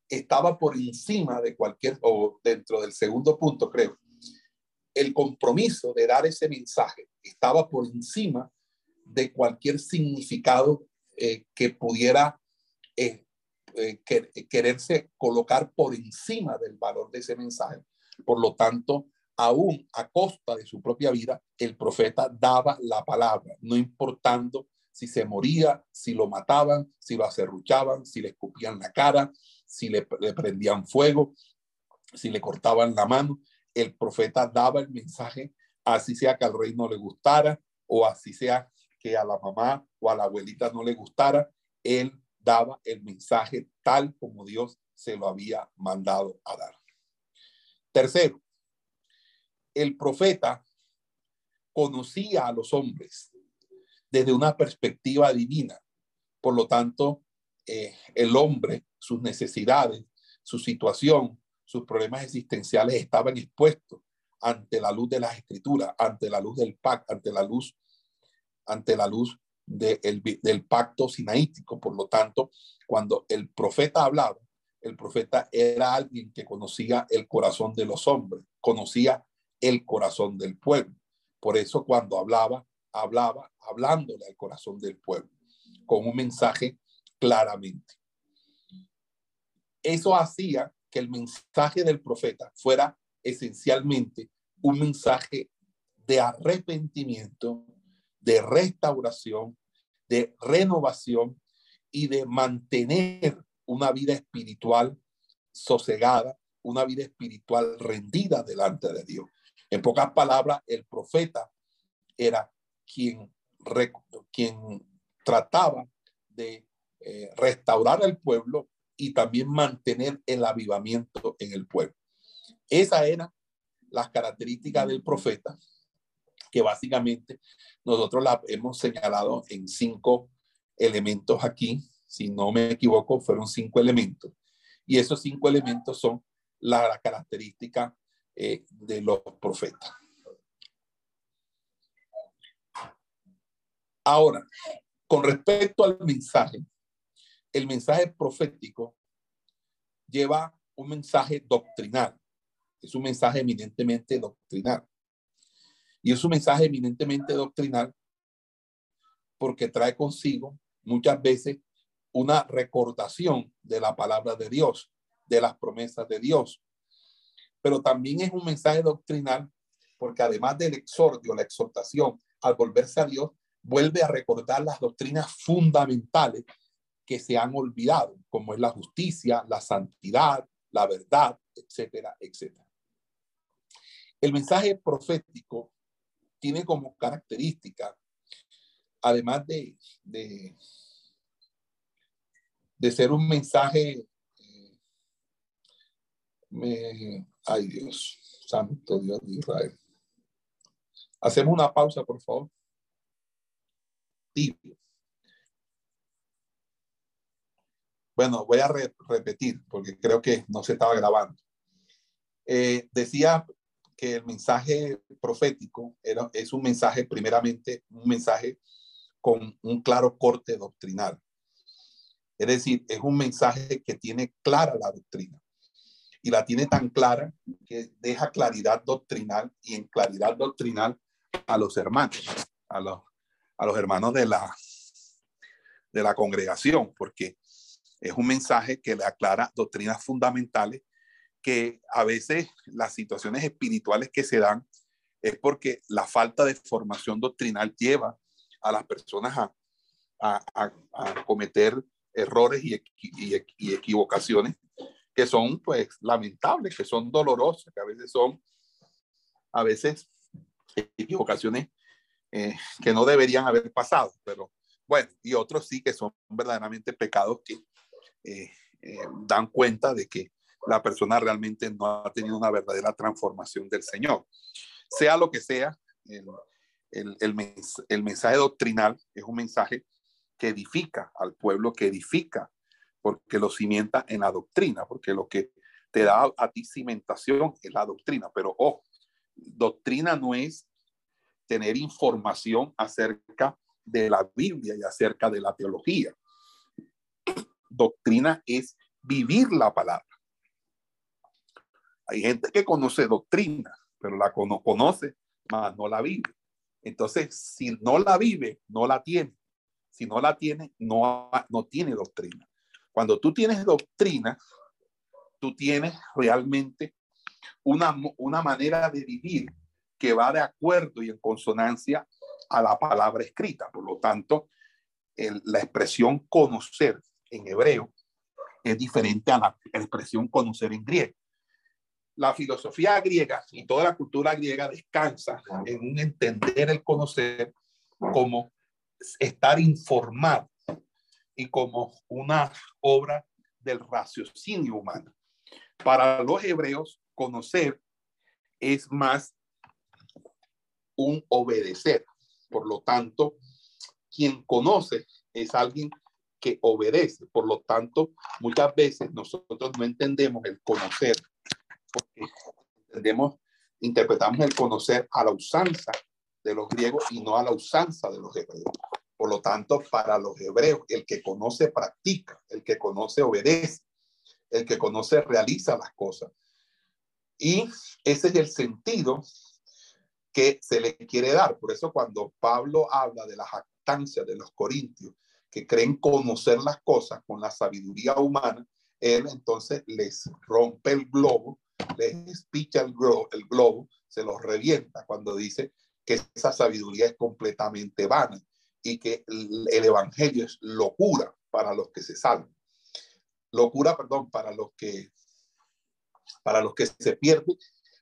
estaba por encima de cualquier, o dentro del segundo punto, creo, el compromiso de dar ese mensaje estaba por encima de cualquier significado eh, que pudiera eh, eh, quererse colocar por encima del valor de ese mensaje. Por lo tanto, aún a costa de su propia vida, el profeta daba la palabra, no importando si se moría, si lo mataban, si lo acerruchaban, si le escupían la cara, si le prendían fuego, si le cortaban la mano. El profeta daba el mensaje, así sea que al rey no le gustara o así sea que a la mamá o a la abuelita no le gustara, él daba el mensaje tal como Dios se lo había mandado a dar. Tercero, el profeta conocía a los hombres desde una perspectiva divina. Por lo tanto, eh, el hombre, sus necesidades, su situación, sus problemas existenciales estaban expuestos ante la luz de las escrituras, ante la luz del pacto, ante la luz, ante la luz del pacto sinaítico. Por lo tanto, cuando el profeta hablaba, el profeta era alguien que conocía el corazón de los hombres, conocía el corazón del pueblo. Por eso cuando hablaba, hablaba hablándole al corazón del pueblo, con un mensaje claramente. Eso hacía que el mensaje del profeta fuera esencialmente un mensaje de arrepentimiento, de restauración, de renovación y de mantener una vida espiritual sosegada, una vida espiritual rendida delante de Dios. En pocas palabras, el profeta era quien, quien trataba de eh, restaurar al pueblo y también mantener el avivamiento en el pueblo. Esa era las características del profeta, que básicamente nosotros la hemos señalado en cinco elementos aquí. Si no me equivoco, fueron cinco elementos. Y esos cinco elementos son la característica eh, de los profetas. Ahora, con respecto al mensaje, el mensaje profético lleva un mensaje doctrinal. Es un mensaje eminentemente doctrinal. Y es un mensaje eminentemente doctrinal porque trae consigo muchas veces una recordación de la palabra de Dios, de las promesas de Dios, pero también es un mensaje doctrinal porque además del exordio, la exhortación al volverse a Dios, vuelve a recordar las doctrinas fundamentales que se han olvidado, como es la justicia, la santidad, la verdad, etcétera, etcétera. El mensaje profético tiene como característica, además de, de, ser un mensaje me, ay Dios, santo Dios de Israel. Hacemos una pausa, por favor. Bueno, voy a repetir porque creo que no se estaba grabando. Eh, decía que el mensaje profético era, es un mensaje, primeramente, un mensaje con un claro corte doctrinal. Es decir, es un mensaje que tiene clara la doctrina y la tiene tan clara que deja claridad doctrinal y en claridad doctrinal a los hermanos, a los, a los hermanos de la, de la congregación, porque es un mensaje que le aclara doctrinas fundamentales que a veces las situaciones espirituales que se dan es porque la falta de formación doctrinal lleva a las personas a, a, a, cometer errores y, y, y, equivocaciones que son pues lamentables, que son dolorosas, que a veces son, a veces, equivocaciones eh, que no deberían haber pasado, pero bueno, y otros sí que son verdaderamente pecados que eh, eh, dan cuenta de que la persona realmente no ha tenido una verdadera transformación del Señor. Sea lo que sea, el, el, mensaje doctrinal es un mensaje que edifica al pueblo, que edifica porque lo cimienta en la doctrina, porque lo que te da a ti cimentación es la doctrina. Pero ojo, doctrina no es tener información acerca de la Biblia y acerca de la teología. Doctrina es vivir la palabra. Hay gente que conoce doctrina, pero la conoce, más no la vive. Entonces, si no la vive, no la tiene. Si no la tiene, no, no tiene doctrina. Cuando tú tienes doctrina, tú tienes realmente una, una manera de vivir que va de acuerdo y en consonancia a la palabra escrita. Por lo tanto, la expresión conocer en hebreo es diferente a la expresión conocer en griego. La filosofía griega y toda la cultura griega descansa en un entender el conocer como estar informado y como una obra del raciocinio humano. Para los hebreos, conocer es más un obedecer. Por lo tanto, quien conoce es alguien que obedece. Por lo tanto, muchas veces nosotros no entendemos el conocer, porque entendemos, interpretamos el conocer a la usanza de los griegos y no a la usanza de los hebreos. Por lo tanto, para los hebreos, el que conoce practica, el que conoce obedece, el que conoce realiza las cosas. Y ese es el sentido que se le quiere dar. Por eso cuando Pablo habla de la jactancia de los corintios, que creen conocer las cosas con la sabiduría humana, él entonces les rompe el globo, les picha el globo, el globo, se los revienta cuando dice que esa sabiduría es completamente vana y que el, evangelio es locura para los que se salvan. Locura, perdón, para los que para los que se pierden,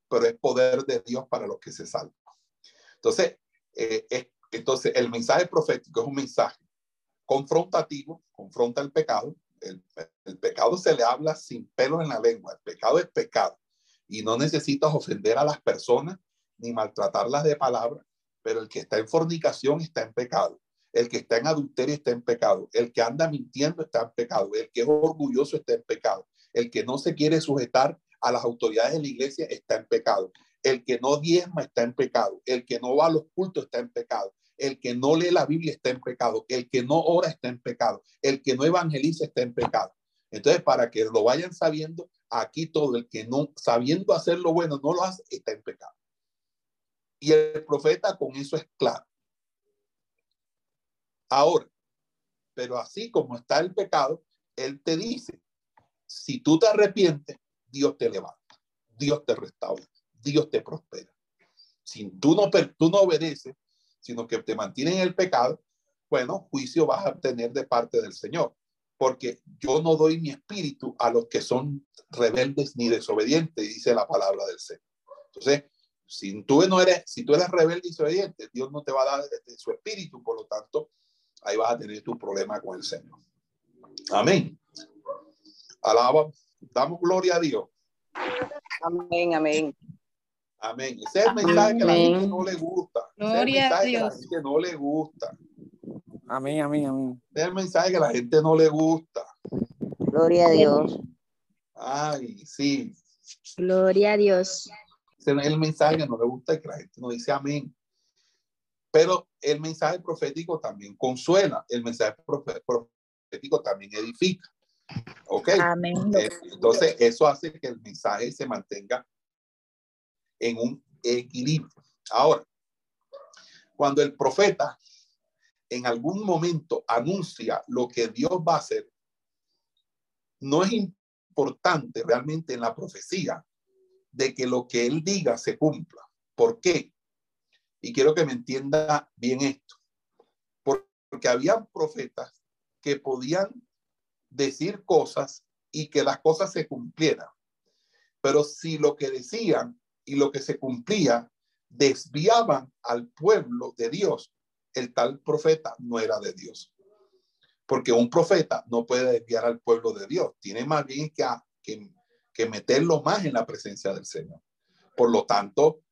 pero es poder de Dios para los que se salvan. Entonces, eh, entonces el mensaje profético es un mensaje confrontativo, confronta el pecado. El, pecado se le habla sin pelos en la lengua. El pecado es pecado. Y no necesitas ofender a las personas ni maltratarlas de palabra, pero el que está en fornicación está en pecado. El que está en adulterio está en pecado. El que anda mintiendo está en pecado. El que es orgulloso está en pecado. El que no se quiere sujetar a las autoridades de la iglesia está en pecado. El que no diezma está en pecado. El que no va a los cultos está en pecado. El que no lee la Biblia está en pecado. El que no ora está en pecado. El que no evangeliza está en pecado. Entonces, para que lo vayan sabiendo, aquí todo el que no, sabiendo hacer lo bueno, no lo hace, está en pecado. Y el profeta con eso es claro. Ahora, pero así como está el pecado, él te dice, si tú te arrepientes, Dios te levanta, Dios te restaura, Dios te prospera. Si tú no, tú no obedeces, sino que te mantiene en el pecado, bueno, juicio vas a obtener de parte del Señor, porque yo no doy mi espíritu a los que son rebeldes ni desobedientes, dice la palabra del Señor. Entonces, si tú no eres, si tú eres rebelde y desobediente, Dios no te va a dar de su espíritu, por lo tanto, ahí vas a tener tu problema con el Señor. Amén. Alaba, damos gloria a Dios. Amén, amén. Amén. Ese es el mensaje que a la gente no le gusta. Gloria es el mensaje a Dios. que la gente no le gusta. Amén, amén, amén. Ese es el mensaje que a la gente no le gusta. Gloria a Dios. Ay, sí. Gloria a Dios. Ese es el mensaje que no le gusta y que la gente no dice amén. Pero el mensaje profético también consuela, el mensaje profético también edifica. ¿Ok? Amén. Eh, entonces, eso hace que el mensaje se mantenga en un equilibrio. Ahora, cuando el profeta en algún momento anuncia lo que Dios va a hacer, no es importante realmente en la profecía de que lo que él diga se cumpla. ¿Por qué? Y quiero que me entienda bien esto. Porque había profetas que podían decir cosas y que las cosas se cumplieran. Pero si lo que decían y lo que se cumplía desviaban al pueblo de Dios, el tal profeta no era de Dios. Porque un profeta no puede desviar al pueblo de Dios, tiene más bien que, que, meterlo más en la presencia del Señor. Por lo tanto,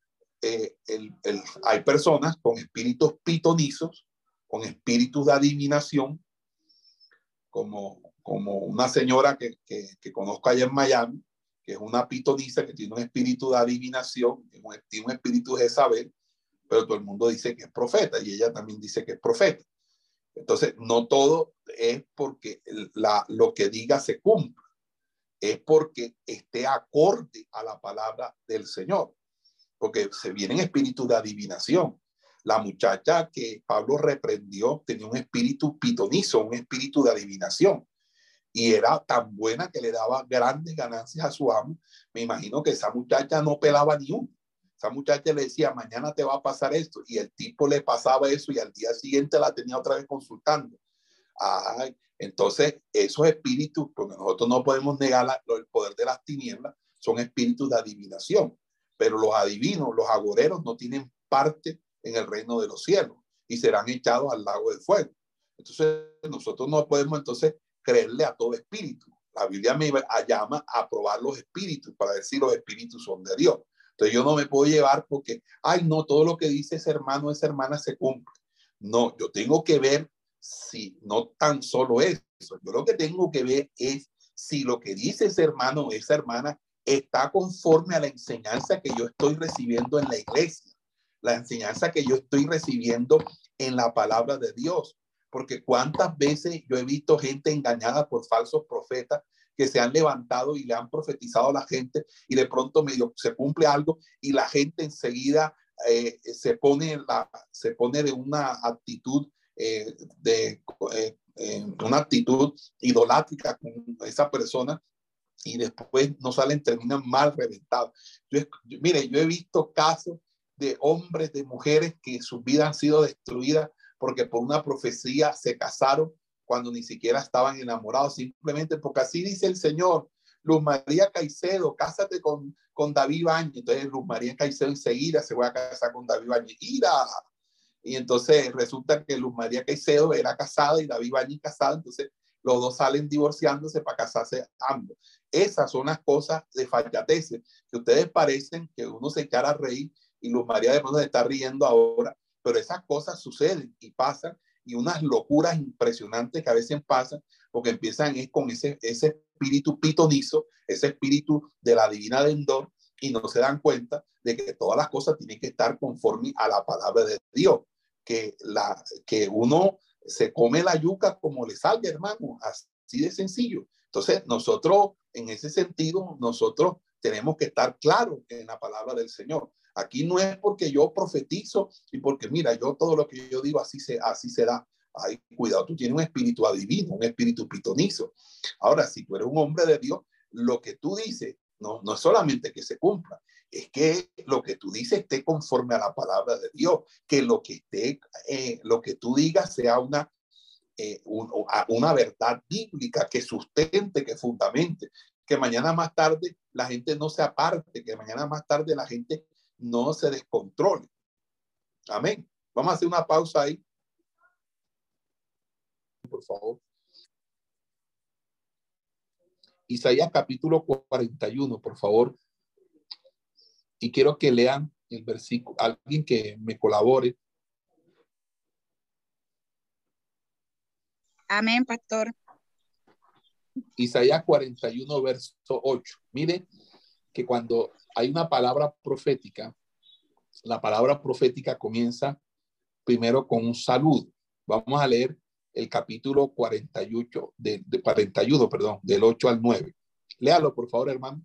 eh, el, el, hay personas con espíritus pitonizos, con espíritus de adivinación, como, como una señora que, que, que, conozco allá en Miami, que es una pitoniza que tiene un espíritu de adivinación, tiene un espíritu de saber, pero todo el mundo dice que es profeta y ella también dice que es profeta. Entonces, no todo es porque la, lo que diga se cumpla, es porque esté acorde a la palabra del Señor porque se viene espíritu de adivinación. La muchacha que Pablo reprendió tenía un espíritu pitonizo, un espíritu de adivinación. Y era tan buena que le daba grandes ganancias a su amo. Me imagino que esa muchacha no pelaba ni uno. Esa muchacha le decía, mañana te va a pasar esto, y el tipo le pasaba eso y al día siguiente la tenía otra vez consultando. Ay, entonces, esos espíritus, porque nosotros no podemos negar el poder de las tinieblas, son espíritus de adivinación, pero los adivinos, los agoreros, no tienen parte en el reino de los cielos y serán echados al lago de fuego. Entonces, nosotros no podemos entonces creerle a todo espíritu. La Biblia me llama a probar los espíritus para decir los espíritus son de Dios. Entonces yo no me puedo llevar porque, ay, no, todo lo que dice ese hermano, esa hermana se cumple. No, yo tengo que ver si no tan solo eso. Yo lo que tengo que ver es si lo que dice ese hermano o esa hermana está conforme a la enseñanza que yo estoy recibiendo en la iglesia, la enseñanza que yo estoy recibiendo en la palabra de Dios. Porque cuántas veces yo he visto gente engañada por falsos profetas que se han levantado y le han profetizado a la gente y de pronto medio se cumple algo y la gente enseguida eh, se pone la, se pone de una actitud eh, de eh, una actitud idolátrica con esa persona y después no salen, terminan mal reventados. Mire, yo he visto casos de hombres, de mujeres que sus vidas han sido destruidas porque por una profecía se casaron cuando ni siquiera estaban enamorados, simplemente porque así dice el Señor. Luz María Caicedo, cásate con, con David Bañez. Entonces Luz María Caicedo enseguida se va a casar con David Bañez. ¡Ira! Y entonces resulta que Luz María Caicedo era casada y David Bañez casado. Entonces los dos salen divorciándose para casarse ambos. Esas son las cosas de fallateces que ustedes parecen que uno se echara a reír y Luz María de pronto se está riendo ahora, pero esas cosas suceden y pasan y unas locuras impresionantes que a veces pasan porque empiezan con ese, ese espíritu pitonizo, ese espíritu de la divina Endor y no se dan cuenta de que todas las cosas tienen que estar conforme a la palabra de Dios, que, la, que uno se come la yuca como le salga, hermano, así de sencillo. Entonces, nosotros, en ese sentido, nosotros tenemos que estar claros en la palabra del Señor. Aquí no es porque yo profetizo y porque, mira, yo todo lo que yo digo así se, así se da. Ay, cuidado, tú tienes un espíritu adivino, un espíritu pitonizo. Ahora, si tú eres un hombre de Dios, lo que tú dices no, no es solamente que se cumpla, es que lo que tú dices esté conforme a la palabra de Dios, que lo que esté, eh, lo que tú digas sea una, eh, una verdad bíblica que sustente, que fundamente, que mañana más tarde la gente no se aparte, que mañana más tarde la gente no se descontrole. Amén. Vamos a hacer una pausa ahí. Por favor. Isaías capítulo 41, por favor. Y quiero que lean el versículo, alguien que me colabore. Amén, pastor. Isaías 41, verso 8. Mire que cuando hay una palabra profética, la palabra profética comienza primero con un saludo. Vamos a leer el capítulo 48, de, de 41, perdón, del 8 al 9. Léalo, por favor, hermano.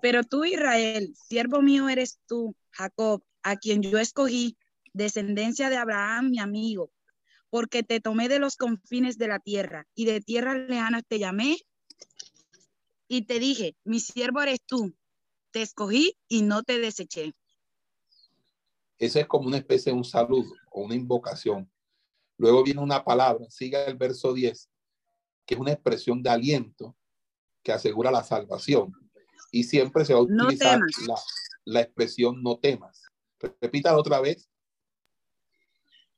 Pero tú, Israel, siervo mío eres tú, Jacob, a quien yo escogí, descendencia de Abraham, mi amigo, porque te tomé de los confines de la tierra y de tierras lejanas te llamé y te dije, mi siervo eres tú, te escogí y no te deseché. Eso es como una especie de un saludo o una invocación. Luego viene una palabra, siga el verso 10, que es una expresión de aliento que asegura la salvación. Y siempre se va a utilizar la, expresión no temas. Repítalo otra vez.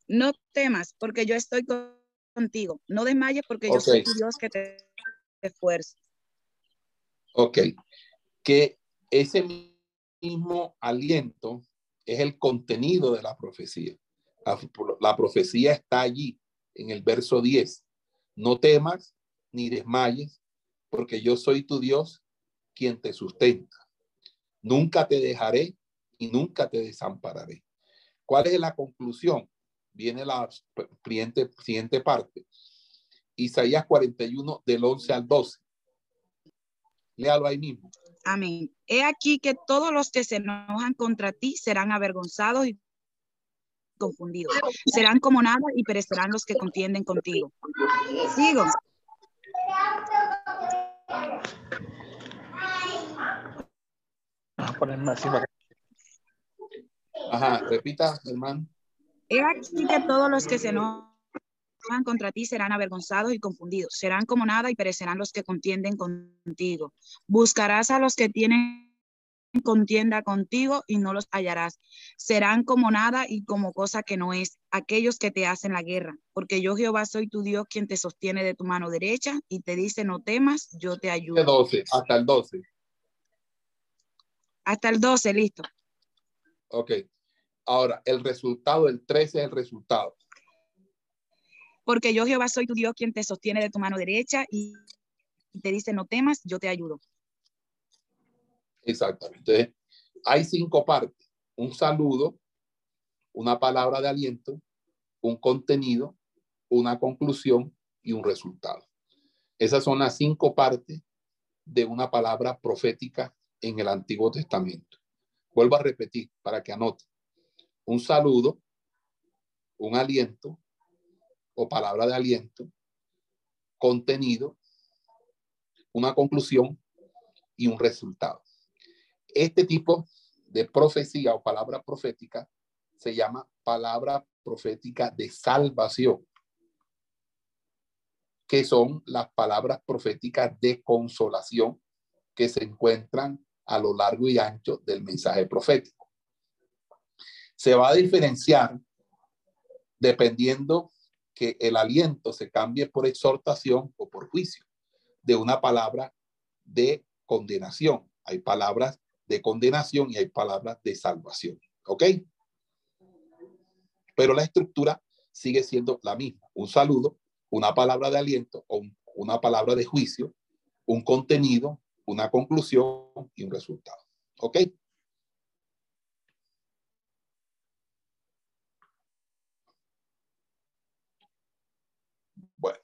No temas, porque yo estoy contigo. No desmayes, porque yo soy Dios que te esfuerza. Ok. Que ese mismo aliento es el contenido de la profecía. La, profecía está allí en el verso 10. No temas ni desmayes, porque yo soy tu Dios quien te sustenta. Nunca te dejaré y nunca te desampararé. ¿Cuál es la conclusión? Viene la siguiente, siguiente parte. Isaías 41 del 11 al 12. Léalo ahí mismo. Amén. He aquí que todos los que se enojan contra ti serán avergonzados y confundidos. Serán como nada y perecerán los que contienden contigo. Sigo. Ajá, repita, hermano. He aquí que todos los que se enojan contra ti serán avergonzados y confundidos. Serán como nada y perecerán los que contienden contigo. Buscarás a los que tienen contienda contigo y no los hallarás. Serán como nada y como cosa que no es aquellos que te hacen la guerra. Porque yo Jehová soy tu Dios quien te sostiene de tu mano derecha y te dice no temas, yo te ayudo. 12 hasta el 12. Hasta el 12, listo. Ok. Ahora, el resultado, el 13 es el resultado. Porque yo Jehová soy tu Dios quien te sostiene de tu mano derecha y te dice no temas, yo te ayudo. Exactamente. Hay cinco partes. Un saludo, una palabra de aliento, un contenido, una conclusión y un resultado. Esas son las cinco partes de una palabra profética en el Antiguo Testamento. Vuelvo a repetir para que anote. Un saludo, un aliento o palabra de aliento, contenido, una conclusión y un resultado. Este tipo de profecía o palabra profética se llama palabra profética de salvación, que son las palabras proféticas de consolación que se encuentran a lo largo y ancho del mensaje profético. Se va a diferenciar dependiendo que el aliento se cambie por exhortación o por juicio de una palabra de condenación. Hay palabras de condenación y hay palabras de salvación. ¿Ok? Pero la estructura sigue siendo la misma. Un saludo, una palabra de aliento o un- una palabra de juicio, un contenido, una conclusión y un resultado. ¿Ok? Bueno.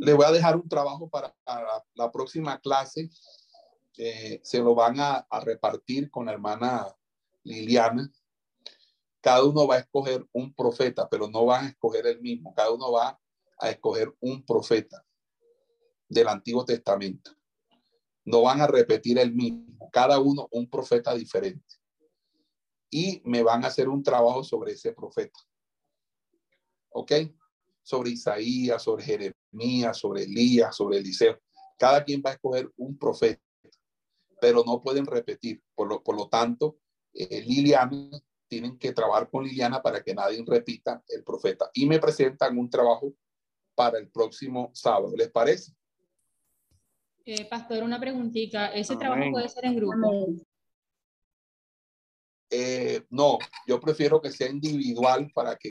Le voy a dejar un trabajo para, la próxima clase. Eh, se lo van a, a repartir con la hermana Liliana. Cada uno va a escoger un profeta, pero no van a escoger el mismo. Cada uno va a escoger un profeta del Antiguo Testamento. No van a repetir el mismo. Cada uno un profeta diferente. Y me van a hacer un trabajo sobre ese profeta. ¿Ok? Sobre Isaías, sobre Jeremías, sobre Elías, sobre Eliseo. Cada quien va a escoger un profeta, pero no pueden repetir. Por lo, por lo tanto, eh, Liliana, tienen que trabajar con Liliana para que nadie repita el profeta. Y me presentan un trabajo para el próximo sábado. ¿Les parece? Eh, pastor, una preguntita. ¿Ese Amén. trabajo puede ser en grupo? Eh, no, yo prefiero que sea individual para que